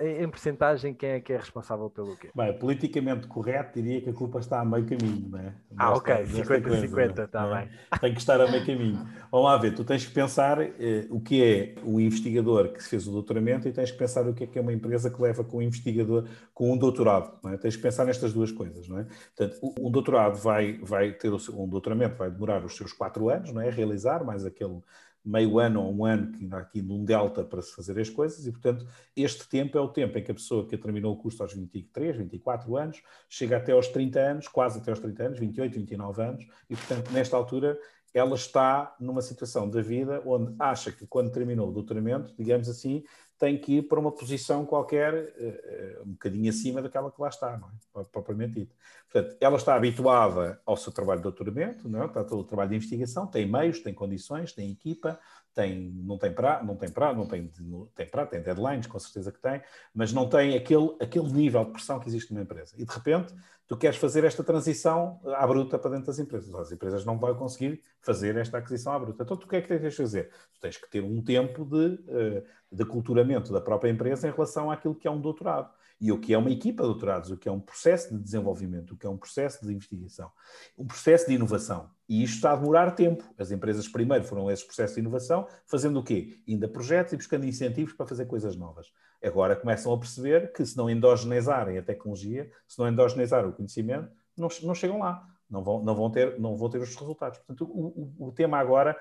em porcentagem, quem é que é responsável pelo quê? Bem, politicamente correto, diria que a culpa está a meio caminho, não é? Ah, ok, 50-50, está é? bem. Tem que estar a meio caminho. Vamos lá ver, tu tens que pensar eh, o que é o investigador que fez o doutoramento e tens que pensar o que é que é uma empresa que leva com um investigador com um doutorado, não é? Tens que pensar nestas duas coisas, não é? Portanto, um doutorado vai, vai ter o seu, um doutoramento vai demorar os seus quatro anos, não é? Realizar, mais aquele meio ano ou um ano que ainda há aqui num delta para se fazer as coisas e, portanto, este tempo é o tempo em que a pessoa que terminou o curso aos 23, 24 anos, chega até aos 30 anos, quase até aos 30 anos, 28, 29 anos, e, portanto, nesta altura ela está numa situação da vida onde acha que quando terminou o doutoramento, digamos assim, tem que ir para uma posição qualquer uh, um bocadinho acima daquela que lá está, não é? propriamente dito. Portanto, ela está habituada ao seu trabalho de doutoramento, não é? está todo o trabalho de investigação, tem meios, tem condições, tem equipa, tem, não tem prazo, não tem prazo, não tem, tem prazo, tem deadlines, com certeza que tem, mas não tem aquele, aquele nível de pressão que existe numa empresa. E de repente, tu queres fazer esta transição à bruta para dentro das empresas. As empresas não vão conseguir fazer esta aquisição à bruta. Então, tu o que é que tens de fazer? Tu tens que ter um tempo de, uh, de aculturamento da própria empresa em relação àquilo que é um doutorado. E o que é uma equipa de doutorados, o que é um processo de desenvolvimento, o que é um processo de investigação, um processo de inovação. E isto está a demorar tempo. As empresas primeiro foram esses processos de inovação, fazendo o quê? Indo a projetos e buscando incentivos para fazer coisas novas. Agora começam a perceber que se não endogenizarem a tecnologia, se não endogenizar o conhecimento, não, não chegam lá. Não vão, não, vão ter, não vão ter os resultados. Portanto, o, o, o tema agora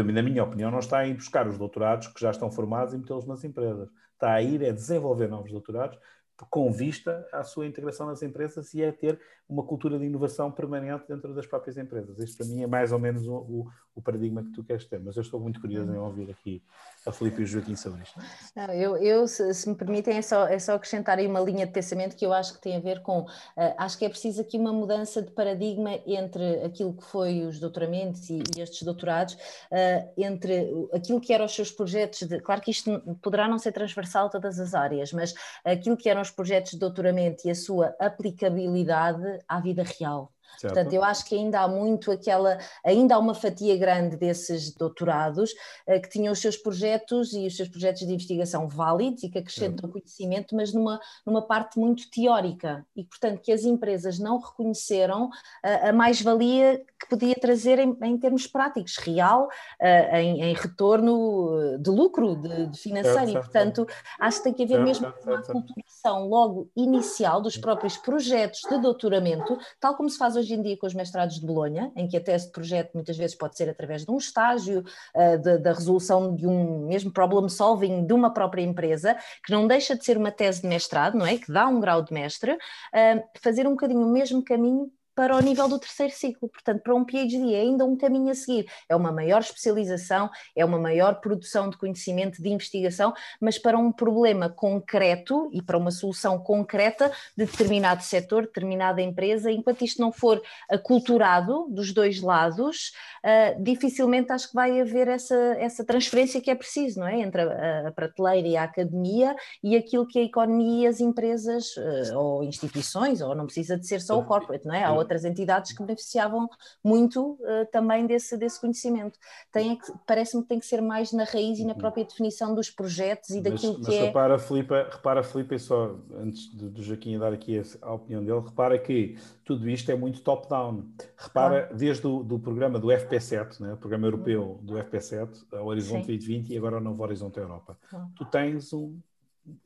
na minha opinião, não está ir buscar os doutorados que já estão formados e metê-los nas empresas. Está a ir a desenvolver novos doutorados com vista à sua integração nas empresas e a ter uma cultura de inovação permanente dentro das próprias empresas. Este, para mim, é mais ou menos o, o, o paradigma que tu queres ter, mas eu estou muito curioso em ouvir aqui a Filipe e o Joaquim sobre isto. Não, eu, eu se, se, me permitem, é só, é só acrescentar aí uma linha de pensamento que eu acho que tem a ver com, uh, acho que é preciso aqui uma mudança de paradigma entre aquilo que foi os doutoramentos e, e estes doutorados, uh, entre aquilo que eram os seus projetos, de, claro que isto poderá não ser transversal a todas as áreas, mas aquilo que eram os projetos de doutoramento e a sua aplicabilidade à vida real. Certo. Portanto, eu acho que ainda há muito aquela, ainda há uma fatia grande desses doutorados uh, que tinham os seus projetos e os seus projetos de investigação válidos e que acrescentam certo. conhecimento, mas numa, numa parte muito teórica e, portanto, que as empresas não reconheceram uh, a mais-valia que podia trazer em, em termos práticos, real, uh, em, em, retorno de lucro, de, de financeiro, certo, e, portanto, acho que tem que haver mesmo uma culturação logo inicial dos próprios projetos de doutoramento, tal como se faz hoje hoje em dia com os mestrados de Bolonha, em que a tese de projeto muitas vezes pode ser através de um estágio, uh, de, da resolução de um mesmo problem solving de uma própria empresa, que não deixa de ser uma tese de mestrado, não é? Que dá um grau de mestre, uh, fazer um bocadinho o mesmo caminho para o nível do terceiro ciclo. Portanto, para um PhD é ainda um caminho a seguir. É uma maior especialização, é uma maior produção de conhecimento, de investigação, mas para um problema concreto e para uma solução concreta de determinado setor, determinada empresa, enquanto isto não for aculturado dos dois lados, uh, dificilmente acho que vai haver essa, essa transferência que é preciso, não é? Entre a, a prateleira e a academia e aquilo que a economia e as empresas uh, ou instituições, ou não precisa de ser só o corporate, não é? Há outras entidades que beneficiavam muito uh, também desse, desse conhecimento. Parece-me que tem que ser mais na raiz e na uhum. própria definição dos projetos e daquilo mas, que mas é. Repara, Filipe, repara, Filipe, só antes do Joaquim dar aqui a, opinião dele, repara que tudo isto é muito top-down. Repara, ah. desde o do programa do FP7, né, o programa europeu do FP7, ao Horizonte Sim. 2020 e agora ao novo Horizonte Europa, ah. tu tens um.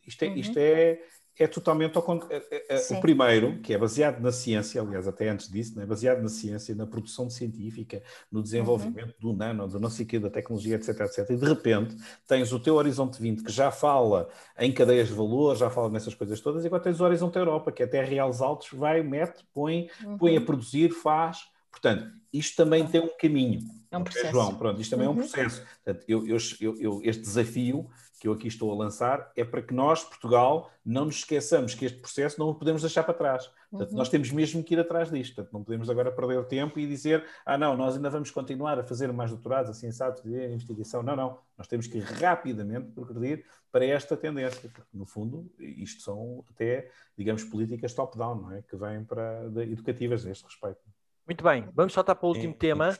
Isto é, uhum. isto é é totalmente ao contrário. É, é, o primeiro, que é baseado na ciência, aliás, até antes disso, né? baseado na ciência, na produção científica, no desenvolvimento uhum. do nano, do não sei quê, da tecnologia, etc, etc. E de repente tens o teu Horizonte 20 que já fala em cadeias de valor, já fala nessas coisas todas, e agora tens o Horizonte Europa, que é até reais altos, vai, mete, põe, uhum. põe a produzir, faz. Portanto, isto também tem um caminho. É um processo. João, pronto, isto também uhum. é um uhum. processo. Portanto, eu, eu, eu, este desafio que eu aqui estou a lançar é para que nós, Portugal, não nos esqueçamos que este processo não o podemos deixar para trás. Portanto, uhum. nós temos mesmo que ir atrás disto. Portanto, não podemos agora perder o tempo e dizer, ah, não, nós ainda vamos continuar a fazer mais doutorados, assim, sabe, fazer investigação. Não, não. Nós temos que rapidamente progredir para esta tendência, porque, no fundo, isto são até, digamos, políticas top-down, não é? Que vêm para, educativas a este respeito. Muito bem, vamos saltar para o último tema.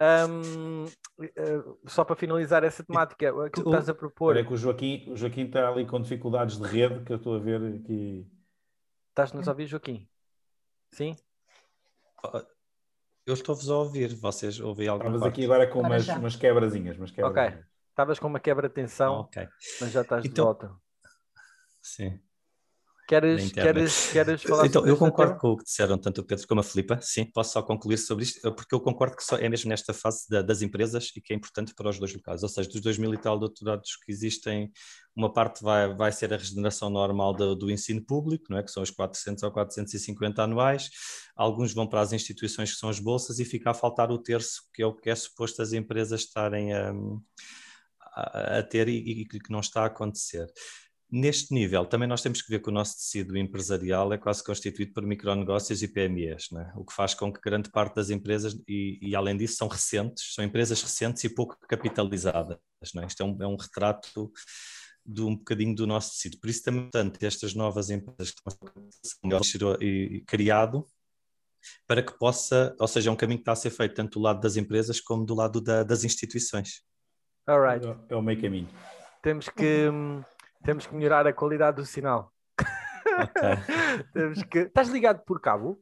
Um, uh, eh, só para finalizar essa temática, aquilo que estás a propor. É que o Joaquim, o Joaquim está ali com dificuldades de rede, que eu estou a ver aqui. Estás-nos a ouvir, Joaquim? Sim? Eu estou-vos a ouvir, vocês ouvem alguma Estavas aqui agora com umas, umas quebrazinhas, umas quebrazinhas. Ok, estavas com uma quebra de tensão, okay. mas já estás então, de volta. Sim. Queres, queres, queres falar Então, eu concordo tema? com o que disseram tanto o Pedro como a Filipa, sim, posso só concluir sobre isto, porque eu concordo que só é mesmo nesta fase da, das empresas e que é importante para os dois locais, ou seja, dos dois mil e tal doutorados que existem, uma parte vai, vai ser a regeneração normal do, do ensino público, não é? que são os 400 ou 450 anuais, alguns vão para as instituições que são as bolsas e fica a faltar o terço, que é o que é suposto as empresas estarem a, a, a ter e, e que não está a acontecer. Neste nível, também nós temos que ver que o nosso tecido empresarial é quase constituído por micronegócios e PMEs, é? o que faz com que grande parte das empresas, e, e, além disso, são recentes, são empresas recentes e pouco capitalizadas. É? Isto é um, é um, retrato de um bocadinho do nosso tecido. Por isso, também, portanto, estas novas empresas que estão e criado para que possa, ou seja, é um caminho que está a ser feito tanto do lado das empresas como do lado da, das instituições. All right. É o meio caminho. Temos que. Temos que melhorar a qualidade do sinal. Okay. Temos que... Estás ligado por cabo?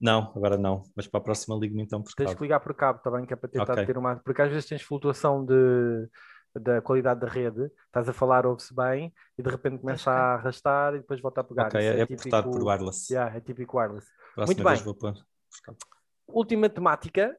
Não, agora não, mas para a próxima ligo-me então por Tens cabo. que ligar por cabo também, que é para tentar okay. ter uma. Porque às vezes tens flutuação de, da qualidade da rede, estás a falar, ouve-se bem, e de repente começa a arrastar e depois volta a pegar. Ok, é, é típico... por wireless. Yeah, é típico wireless. Próxima Muito bem. Vou pôr Última temática,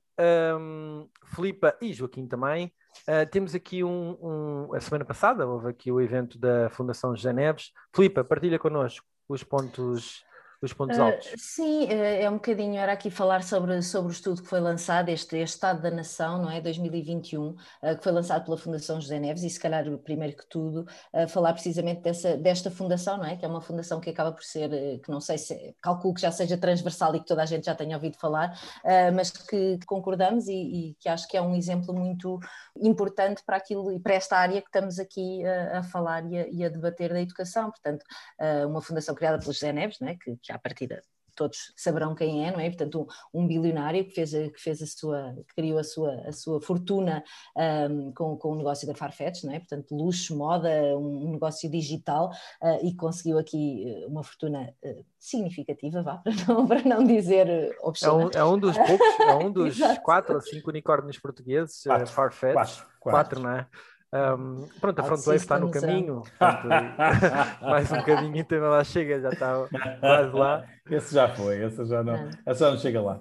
um, Filipa e Joaquim também. Uh, temos aqui um, um, A semana passada houve aqui o evento da Fundação José Neves. Filipa, partilha connosco os pontos os pontos uh, altos. Sim, eh, é um bocadinho, era aqui falar sobre, sobre o estudo que foi lançado, este, este Estado da Nação, não é, 2021, uh, eh, que foi lançado pela Fundação José Neves, e se calhar, primeiro que tudo, uh, falar precisamente dessa, desta fundação, não é, que é uma fundação que acaba por ser, que não sei se, calculo que já seja transversal e que toda a gente já tenha ouvido falar, mas que concordamos e, e, que acho que é um exemplo muito importante para aquilo e para esta área que estamos aqui a falar e a, e a, debater da educação, portanto, uma fundação criada pelo José Neves, não é, que, que à partida todos saberão quem é, não é? Portanto, um, um bilionário que fez, a, que fez a sua, que criou a sua, a sua fortuna um, com, com o negócio da Farfetch, não é? Portanto, luxo, moda, um, um negócio digital uh, e conseguiu aqui eh, uma fortuna uh, significativa, vá, para não, para não dizer obscena. É um, é um dos poucos, é um dos quatro ou cinco unicórnios portugueses, quatro, Farfetch. Quatro, quatro. quatro, não é? Um, pronto, a Frontwave está no caminho, portanto, mais um bocadinho então ela chega, já está quase lá. Esse já foi, esse já não, essa já não chega lá.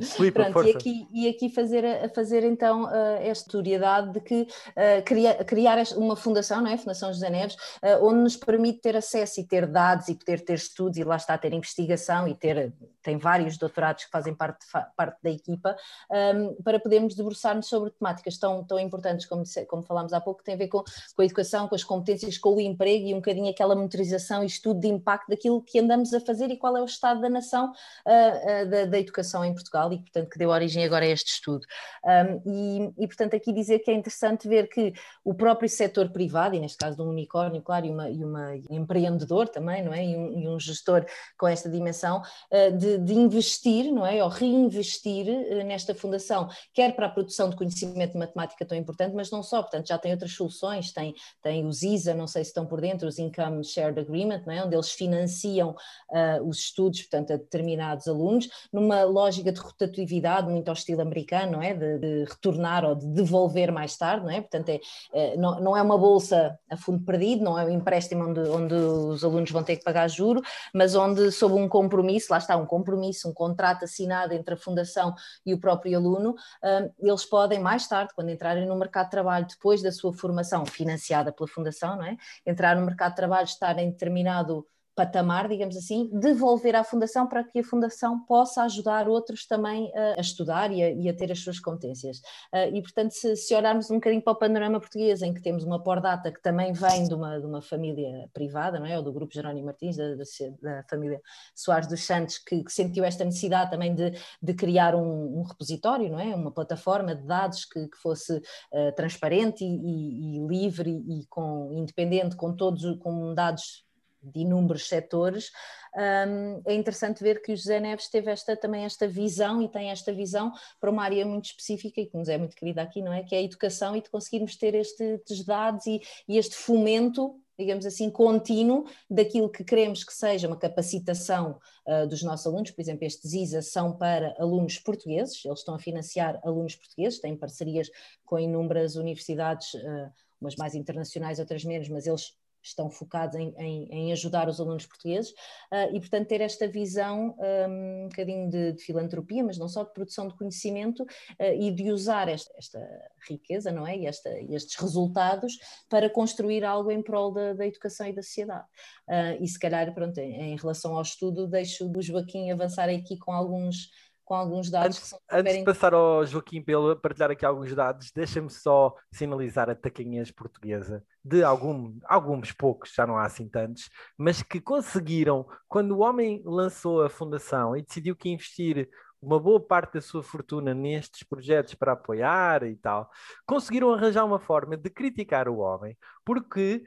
Filipe, Pronto, e aqui, e aqui fazer, fazer então uh, esta historiedade de que uh, criar, criar uma fundação, não é? Fundação José Neves, uh, onde nos permite ter acesso e ter dados e poder ter estudos e lá está ter investigação e ter, tem vários doutorados que fazem parte, parte da equipa, um, para podermos debruçar-nos sobre temáticas tão, tão importantes como, como falámos há pouco, que têm a ver com, com a educação, com as competências, com o emprego e um bocadinho aquela monitorização e estudo de impacto daquilo que andamos a fazer e qual é o estado da nação uh, uh, da, da, educação em Portugal e, portanto, que deu origem agora a este estudo. Um, e, e, portanto, aqui dizer que é interessante ver que o próprio setor privado, e neste caso de um unicórnio, claro, e, uma, e uma um empreendedor também, não é? E um, e um gestor com esta dimensão, uh, de, de, investir, não é? Ou reinvestir nesta fundação, quer para a produção de conhecimento de matemática tão importante, mas não só, portanto, já tem outras soluções, tem, tem os ISA, não sei se estão por dentro, os Income Shared Agreement, não é? onde eles financiam uh, os estudos, portanto, a determinados alunos, numa lógica de rotatividade muito ao estilo americano, não é? De, de retornar ou de devolver mais tarde, não é? Portanto, é, é, não, não é uma bolsa a fundo perdido, não é um empréstimo onde, onde os alunos vão ter que pagar juro, mas onde, sob um compromisso, lá está, um compromisso, um contrato assinado entre a Fundação e o próprio aluno, uh, eles podem mais tarde, quando entrarem no mercado de trabalho, depois da sua formação financiada pela Fundação, não é? entrar no mercado de trabalho, estar em determinado patamar, digamos assim, devolver à Fundação para que a Fundação possa ajudar outros também a, a estudar e a, e a, ter as suas competências. Uh, e, portanto, se, se, olharmos um bocadinho para o panorama português, em que temos uma Pordata que também vem de uma, de uma família privada, não é? ou do Grupo Jerónimo Martins, da, da, da família Soares dos Santos, que, que, sentiu esta necessidade também de, de criar um, um, repositório, não é? uma plataforma de dados que, que fosse uh, transparente e, e, e livre e com, independente, com todos com dados de inúmeros setores, um, é interessante ver que o José Neves teve esta, também esta visão e tem esta visão para uma área muito específica e que nos é muito querida aqui, não é? Que é a educação e de conseguirmos ter estes dados e, e este fomento digamos assim, contínuo daquilo que queremos que seja uma capacitação uh, dos nossos alunos. Por exemplo, estes ISA são para alunos portugueses, eles estão a financiar alunos portugueses, têm parcerias com inúmeras universidades, uh, umas mais internacionais, outras menos, mas eles estão focados em, em, em, ajudar os alunos portugueses uh, e, portanto, ter esta visão um, um bocadinho de, de, filantropia, mas não só de produção de conhecimento uh, e de usar esta, esta, riqueza, não é? E esta, estes resultados para construir algo em prol da, da educação e da sociedade. Uh, e se calhar, pronto, em, em relação ao estudo, deixo o Joaquim avançar aqui com alguns com alguns dados antes, Antes de passar ao Joaquim pelo partilhar aqui alguns dados, deixa-me só sinalizar a taquinhas portuguesa. De algum, alguns poucos, já não há assim tantos, mas que conseguiram, quando o homem lançou a fundação e decidiu que investir uma boa parte da sua fortuna nestes projetos para apoiar e tal, conseguiram arranjar uma forma de criticar o homem, porque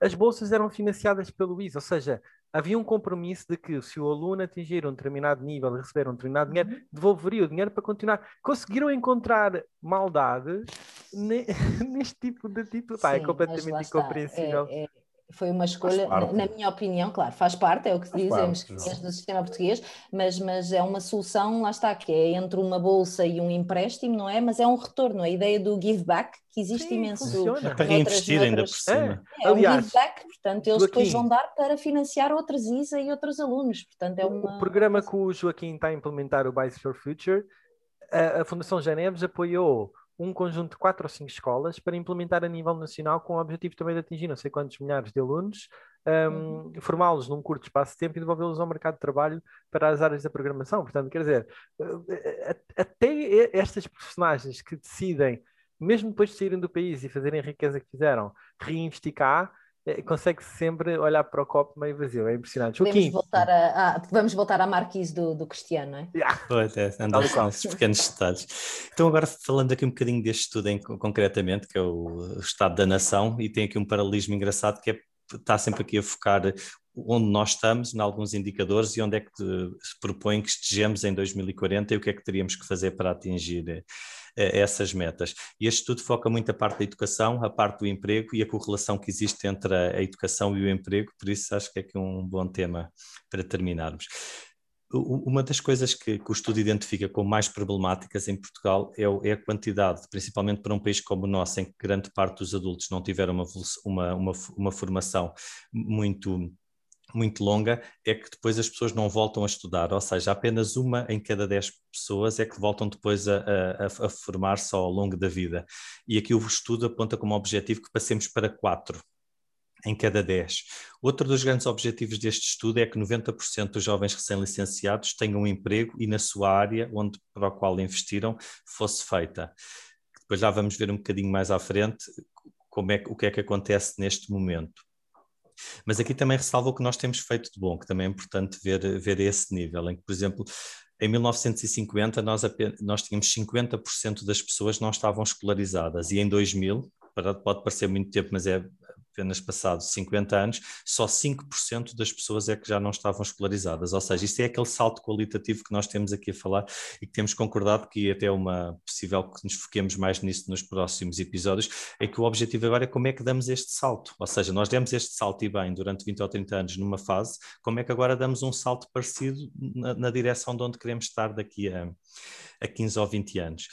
as bolsas eram financiadas pelo IS, ou seja, havia um compromisso de que se o aluno atingir um determinado nível e receber um determinado dinheiro, uhum. devolveria o dinheiro para continuar. Conseguiram encontrar maldade neste tipo de título. Pá, é completamente incompreensível. É, é, foi uma escolha, na, na, minha opinião, claro, faz parte, é o que faz dizemos parte, do sistema português, mas, mas é uma solução, lá está, que é entre uma bolsa e um empréstimo, não é? Mas é um retorno, a ideia do give back, que existe Sim, imenso. Funciona. para reinvestir ainda por cima. É, é Aliás, um give back, portanto, eles Joaquim, depois vão dar para financiar outras ISA e outros alunos. Portanto, é uma... O programa que o Joaquim está a implementar, o Bice for Future, a, a Fundação Geneves apoiou um conjunto de quatro ou cinco escolas para implementar a nível nacional com o objetivo também de atingir não sei quantos milhares de alunos, um, uhum. formá-los num curto espaço de tempo e devolvê-los ao mercado de trabalho para as áreas da programação. Portanto, quer dizer, eh, até estas personagens que decidem, mesmo depois de saírem do país e fazerem a riqueza que fizeram, reinvestir cá, consegue sempre olhar para o copo meio vazio, é impressionante. Vamos voltar, a, a, vamos voltar à marquise do, do Cristiano, não é? Yeah. Pois é, andar com esses pequenos detalhes. Então, agora falando aqui um bocadinho deste estudo em, concretamente, que é o Estado da Nação, e tem aqui um paralelismo engraçado que é está sempre aqui a focar onde nós estamos, em alguns indicadores, e onde é que se propõe que estejamos em 2040 e o que é que teríamos que fazer para atingir essas metas. E este estudo foca muito a parte da educação, a parte do emprego e a correlação que existe entre a, educação e o emprego, por isso acho que é aqui um bom tema para terminarmos. Uma das coisas que, que, o estudo identifica como mais problemáticas em Portugal é, é, a quantidade, principalmente para um país como o nosso, em que grande parte dos adultos não tiveram uma, uma, uma, uma formação muito muito longa é que depois as pessoas não voltam a estudar, ou seja, apenas uma em cada dez pessoas é que voltam depois a, a, a formar-se ao longo da vida. E aqui o estudo aponta como objetivo que passemos para quatro em cada 10. Outro dos grandes objetivos deste estudo é que 90% dos jovens recém-licenciados tenham um emprego e na sua área onde, para o qual investiram fosse feita. Depois já vamos ver um bocadinho mais à frente como é, o que é que acontece neste momento. Mas aqui também ressalva o que nós temos feito de bom, que também é importante ver, ver esse nível, em que, por exemplo, em 1950 nós, apenas, nós tínhamos 50% das pessoas não estavam escolarizadas e em 2000, pode parecer muito tempo, mas é apenas passados 50 anos, só 5% das pessoas é que já não estavam escolarizadas. Ou seja, isto é aquele salto qualitativo que nós temos aqui a falar e que temos concordado que até uma possível que nos foquemos mais nisso nos próximos episódios, é que o objetivo agora é como é que damos este salto. Ou seja, nós demos este salto e bem durante 20 ou 30 anos numa fase, como é que agora damos um salto parecido na, na direção de onde queremos estar daqui a, a 15 ou 20 anos.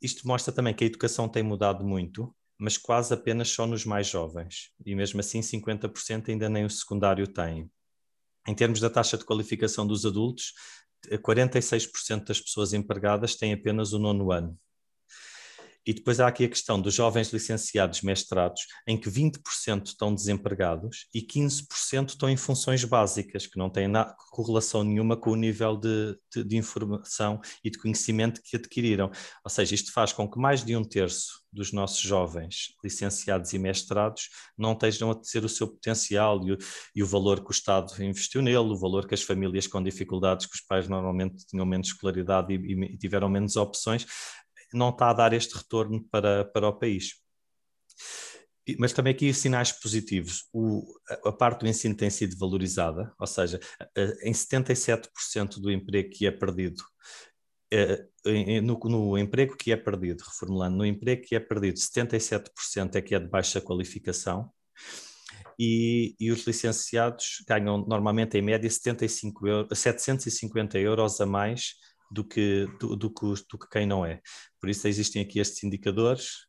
Isto mostra também que a educação tem mudado muito mas quase apenas só nos mais jovens. E mesmo assim, 50% ainda nem o secundário têm. Em termos da taxa de qualificação dos adultos, 46% das pessoas empregadas têm apenas o nono ano. E depois há aqui a questão dos jovens licenciados mestrados, em que 20% estão desempregados e 15% estão em funções básicas, que não têm na, correlação nenhuma com o nível de, de, de, informação e de conhecimento que adquiriram. Ou seja, isto faz com que mais de um terço dos nossos jovens licenciados e mestrados não estejam a ter o seu potencial e o, e o valor que o Estado investiu nele, o valor que as famílias com dificuldades, que os pais normalmente tinham menos escolaridade e, e tiveram menos opções, não está a dar este retorno para, para o país. Mas também aqui sinais positivos. O, a parte do ensino tem sido valorizada, ou seja, em 77% do emprego que é perdido, no, no, emprego que é perdido, reformulando, no emprego que é perdido, 77% é que é de baixa qualificação, e, e, os licenciados ganham normalmente em média 75 euros, 750 euros a mais do que, do, do, do que quem não é. Por isso existem aqui estes indicadores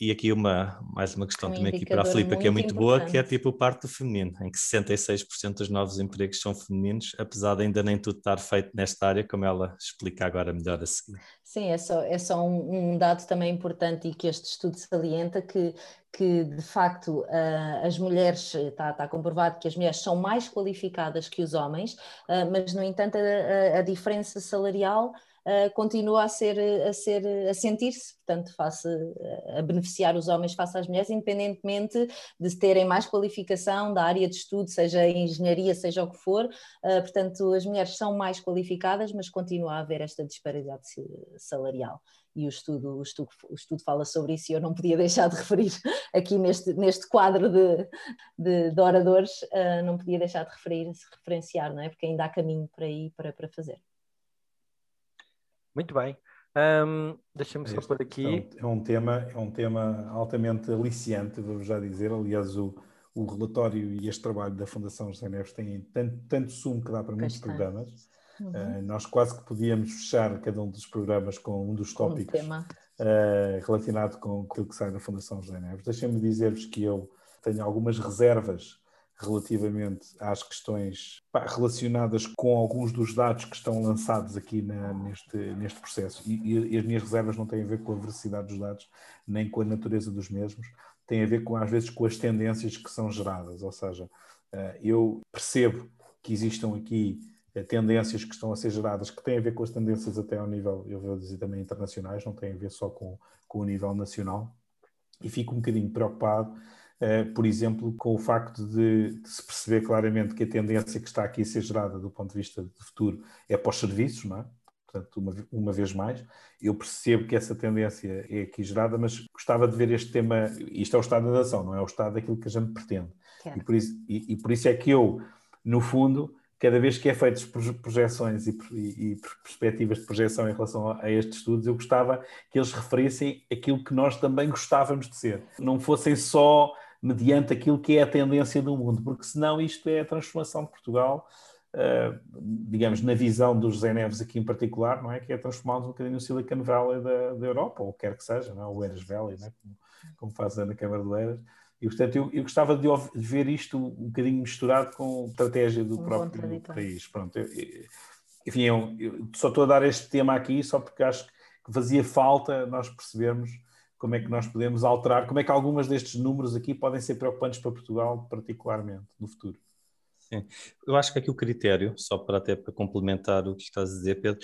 e aqui uma, mais uma questão um também aqui para a Filipa, que é muito importante. boa, que é tipo o parte feminino, em que 66% dos novos empregos são femininos, apesar de ainda nem tudo estar feito nesta área, como ela explica agora melhor a seguir. Sim, é só, é só um, um dado também importante e que este estudo salienta que, que de facto uh, as mulheres, está, está, comprovado que as mulheres são mais qualificadas que os homens, uh, mas no entanto a, a diferença salarial uh, continua a ser a ser a sentir-se, portanto, face a beneficiar os homens face às mulheres, independentemente de terem mais qualificação da área de estudo, seja engenharia, seja o que for. Uh, portanto, as mulheres são mais qualificadas, mas continua a haver esta disparidade salarial e o estudo, o, estudo, o estudo fala sobre isso e eu não podia deixar de referir aqui neste, neste quadro de, de, de oradores, uh, não podia deixar de referir, referenciar, não é? porque ainda há caminho para aí para, para fazer. Muito bem. Um, Deixa-me só por aqui. É um, tema, é um tema altamente aliciante, vou já dizer. Aliás, o, o relatório e este trabalho da Fundação José Neves têm tanto, tanto sumo que dá para muitos programas. Uhum. Uh, nós quase que podíamos fechar cada um dos programas com um dos tópicos um uh, relacionado com aquilo que sai da Fundação José Neves. Deixem-me dizer-vos que eu tenho algumas reservas relativamente às questões relacionadas com alguns dos dados que estão lançados aqui na, neste, neste processo. E, e, as minhas reservas não têm a ver com a veracidade dos dados, nem com a natureza dos mesmos, têm a ver com, às vezes, com as tendências que são geradas. Ou seja, uh, eu percebo que existam aqui uh, tendências que estão a ser geradas que têm a ver com as tendências até ao nível, eu vou dizer também internacionais, não têm a ver só com, com o nível nacional. E fico um bocadinho preocupado eh, por exemplo, com o facto de, de, se perceber claramente que a tendência que está aqui a ser gerada do ponto de vista de futuro é para os serviços, não é? Portanto, uma, uma vez mais, eu percebo que essa tendência é aqui gerada, mas gostava de ver este tema. Isto é o estado da nação, não é o estado daquilo que a gente pretende. E por, isso, e, e por isso é que eu, no fundo, cada vez que é feitas projeções e, e, e, perspectivas de projeção em relação a, a, estes estudos, eu gostava que eles referissem aquilo que nós também gostávamos de ser. Não fossem só mediante aquilo que é a tendência do mundo, porque senão isto é a transformação de Portugal, uh, digamos, na visão dos José Neves aqui em particular, não é? Que é transformá-los um bocadinho no Silicon Valley da, da Europa, ou quer que seja, não é? o Eras Valley, não é? como, como faz na Câmara do Eras. E, portanto, eu, eu gostava de, de, ver isto um bocadinho misturado com a estratégia do um próprio país. Pronto, eu, enfim, eu, eu, só estou a dar este tema aqui só porque acho que fazia falta nós percebermos como é que nós podemos alterar, como é que algumas destes números aqui podem ser preocupantes para Portugal, particularmente, no futuro. Sim. Eu acho que aqui o critério, só para até para complementar o que estás a dizer, Pedro,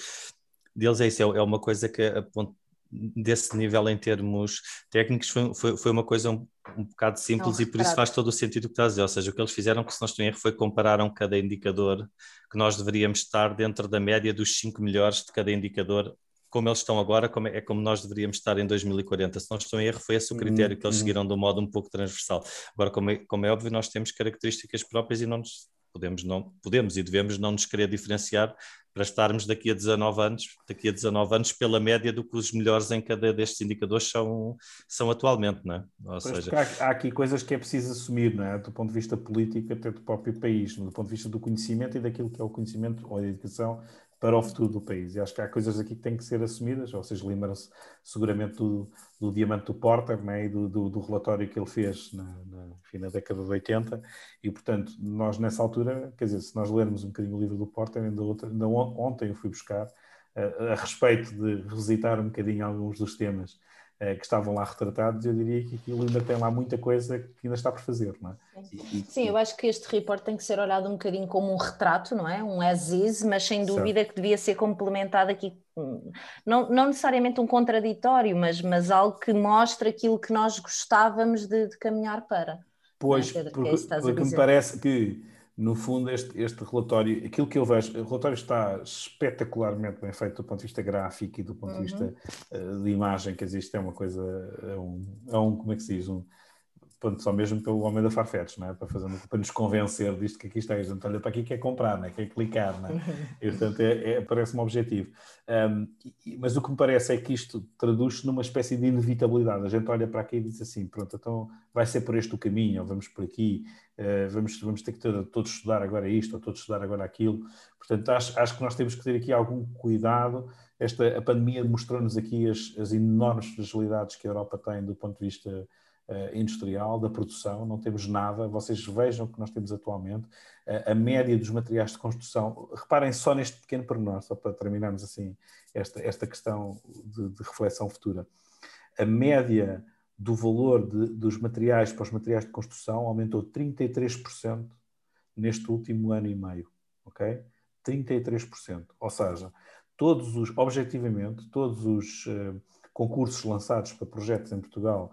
deles é isso, é, é uma coisa que a ponto desse nível em termos técnicos foi, foi, foi uma coisa um, um bocado simples não, e por isso faz todo o sentido o que estás a dizer, ou seja, o que eles fizeram, que se em erro, foi compararam cada indicador que nós deveríamos estar dentro da média dos cinco melhores de cada indicador como eles estão agora, como é, é, como nós deveríamos estar em 2040. Se não estou em erro, foi esse o critério que eles uhum. seguiram de um modo um pouco transversal. Agora, como é, como é óbvio, nós temos características próprias e não nos podemos, não, podemos e devemos não nos querer diferenciar para estarmos daqui a 19 anos, daqui a 19 anos pela média do que os melhores em cada destes indicadores são, são atualmente, não é? Ou seja... há, há, aqui coisas que é preciso assumir, não é? Do ponto de vista político até do próprio país, do ponto de vista do conhecimento e daquilo que é o conhecimento ou a educação para o futuro do país. E acho que há coisas aqui que têm que ser assumidas. Vocês lembram-se seguramente do, do diamante do Porter né, e do, do, do, relatório que ele fez na, na, enfim, na, década de 80. E, portanto, nós nessa altura, quer dizer, se nós lermos um bocadinho o livro do Porter, ainda, outra, ainda ontem eu fui buscar, a, a respeito de revisitar um bocadinho alguns dos temas eh, que estavam lá retratados, eu diria que aquilo ainda tem lá muita coisa que ainda está por fazer, não é? E, Sim, eu acho que este report tem que ser olhado um bocadinho como um retrato, não é? Um as is, mas sem dúvida certo. que devia ser complementado aqui, não, não necessariamente um contraditório, mas, mas algo que mostra aquilo que nós gostávamos de, de caminhar para. Pois, é, porque, é porque me parece que no fundo, este, este relatório, aquilo que eu vejo, o relatório está espetacularmente bem feito do ponto de vista gráfico e do ponto uhum. de vista uh, de imagem, quer dizer, isto é uma coisa, é um, é um como é que se diz, um, pronto, só mesmo pelo homem da Farfetch, não é? para, fazer, para nos convencer disto que aqui está, a gente olha para aqui quer comprar, não é? quer clicar, não é? Uhum. e portanto é, é, parece-me objetivo. Um, e, mas o que me parece é que isto traduz-se numa espécie de inevitabilidade, a gente olha para aqui e diz assim, pronto, então vai ser por este o caminho, ou vamos por aqui, uh, vamos, vamos ter que ter, todos estudar agora isto, ou todos estudar agora aquilo, portanto acho, acho que nós temos que ter aqui algum cuidado, esta, a pandemia mostrou-nos aqui as, as enormes fragilidades que a Europa tem do ponto de vista industrial, da produção, não temos nada. Vocês vejam o que nós temos atualmente. Uh, a média dos materiais de construção, reparem só neste pequeno pormenor, só para terminarmos assim esta, esta questão de, de reflexão futura. A média do valor de, dos materiais para os materiais de construção aumentou 33% neste último ano e meio, ok? 33%. Ou seja, todos os, objetivamente, todos os uh, concursos lançados para projetos em Portugal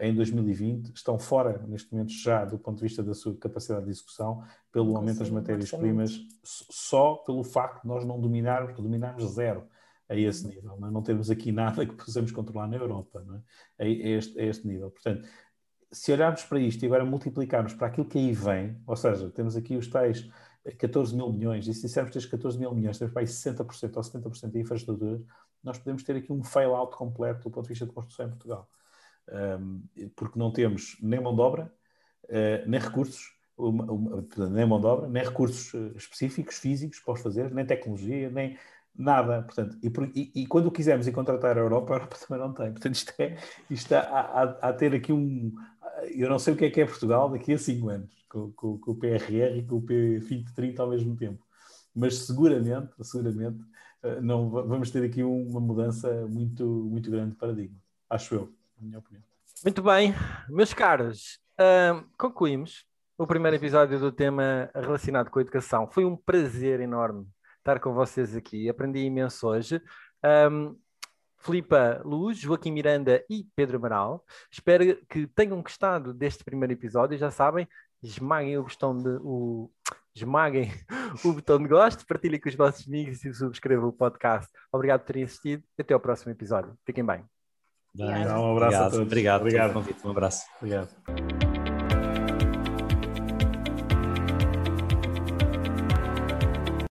em 2020 estão fora, neste momento, já do ponto de vista da sua capacidade de execução, pelo aumento das matérias-primas, só pelo facto de nós não dominarmos, dominarmos zero a esse nível. Não, é? não temos aqui nada que possamos controlar na Europa, não é? a, este, a este nível. Portanto, se olharmos para isto e agora multiplicarmos para aquilo que aí vem, ou seja, temos aqui os tais 14 mil milhões, e se dissermos que estes 14 mil milhões temos para aí 60% ou 70% de infraestruturas, nós podemos ter aqui um fail-out completo do ponto de vista de construção em Portugal porque não temos nem mão de obra, eh, nem recursos, nem mão de obra, nem recursos eh, específicos, físicos para os fazer, nem tecnologia, nem nada. Portanto, e, e, quando quisermos ir contratar a Europa, a Europa também não tem. Portanto, isto, é, isto a ter aqui um. Eu não sei o que é que é Portugal daqui a 5 anos, com, com, com, o PRR e com o P2030 ao mesmo tempo. Mas seguramente, seguramente, eh, não, vamos ter aqui uma mudança muito, muito grande de paradigma, acho eu na minha opinião. Muito bem, meus caros, uh, concluímos o primeiro episódio do tema relacionado com a educação. Foi um prazer enorme estar com vocês aqui, aprendi imenso hoje. Um, Filipa Luz, Joaquim Miranda e Pedro Amaral. Espero que tenham gostado deste primeiro episódio. Já sabem, esmaguem o botão de, o, esmaguem o botão de gosto, partilhem com os vossos amigos e subscrevam o podcast. Obrigado por terem assistido. Até ao próximo episódio. Fiquem bem. Obrigado. Um abraço obrigado. a todos. Obrigado, obrigado. Um abraço. Obrigado.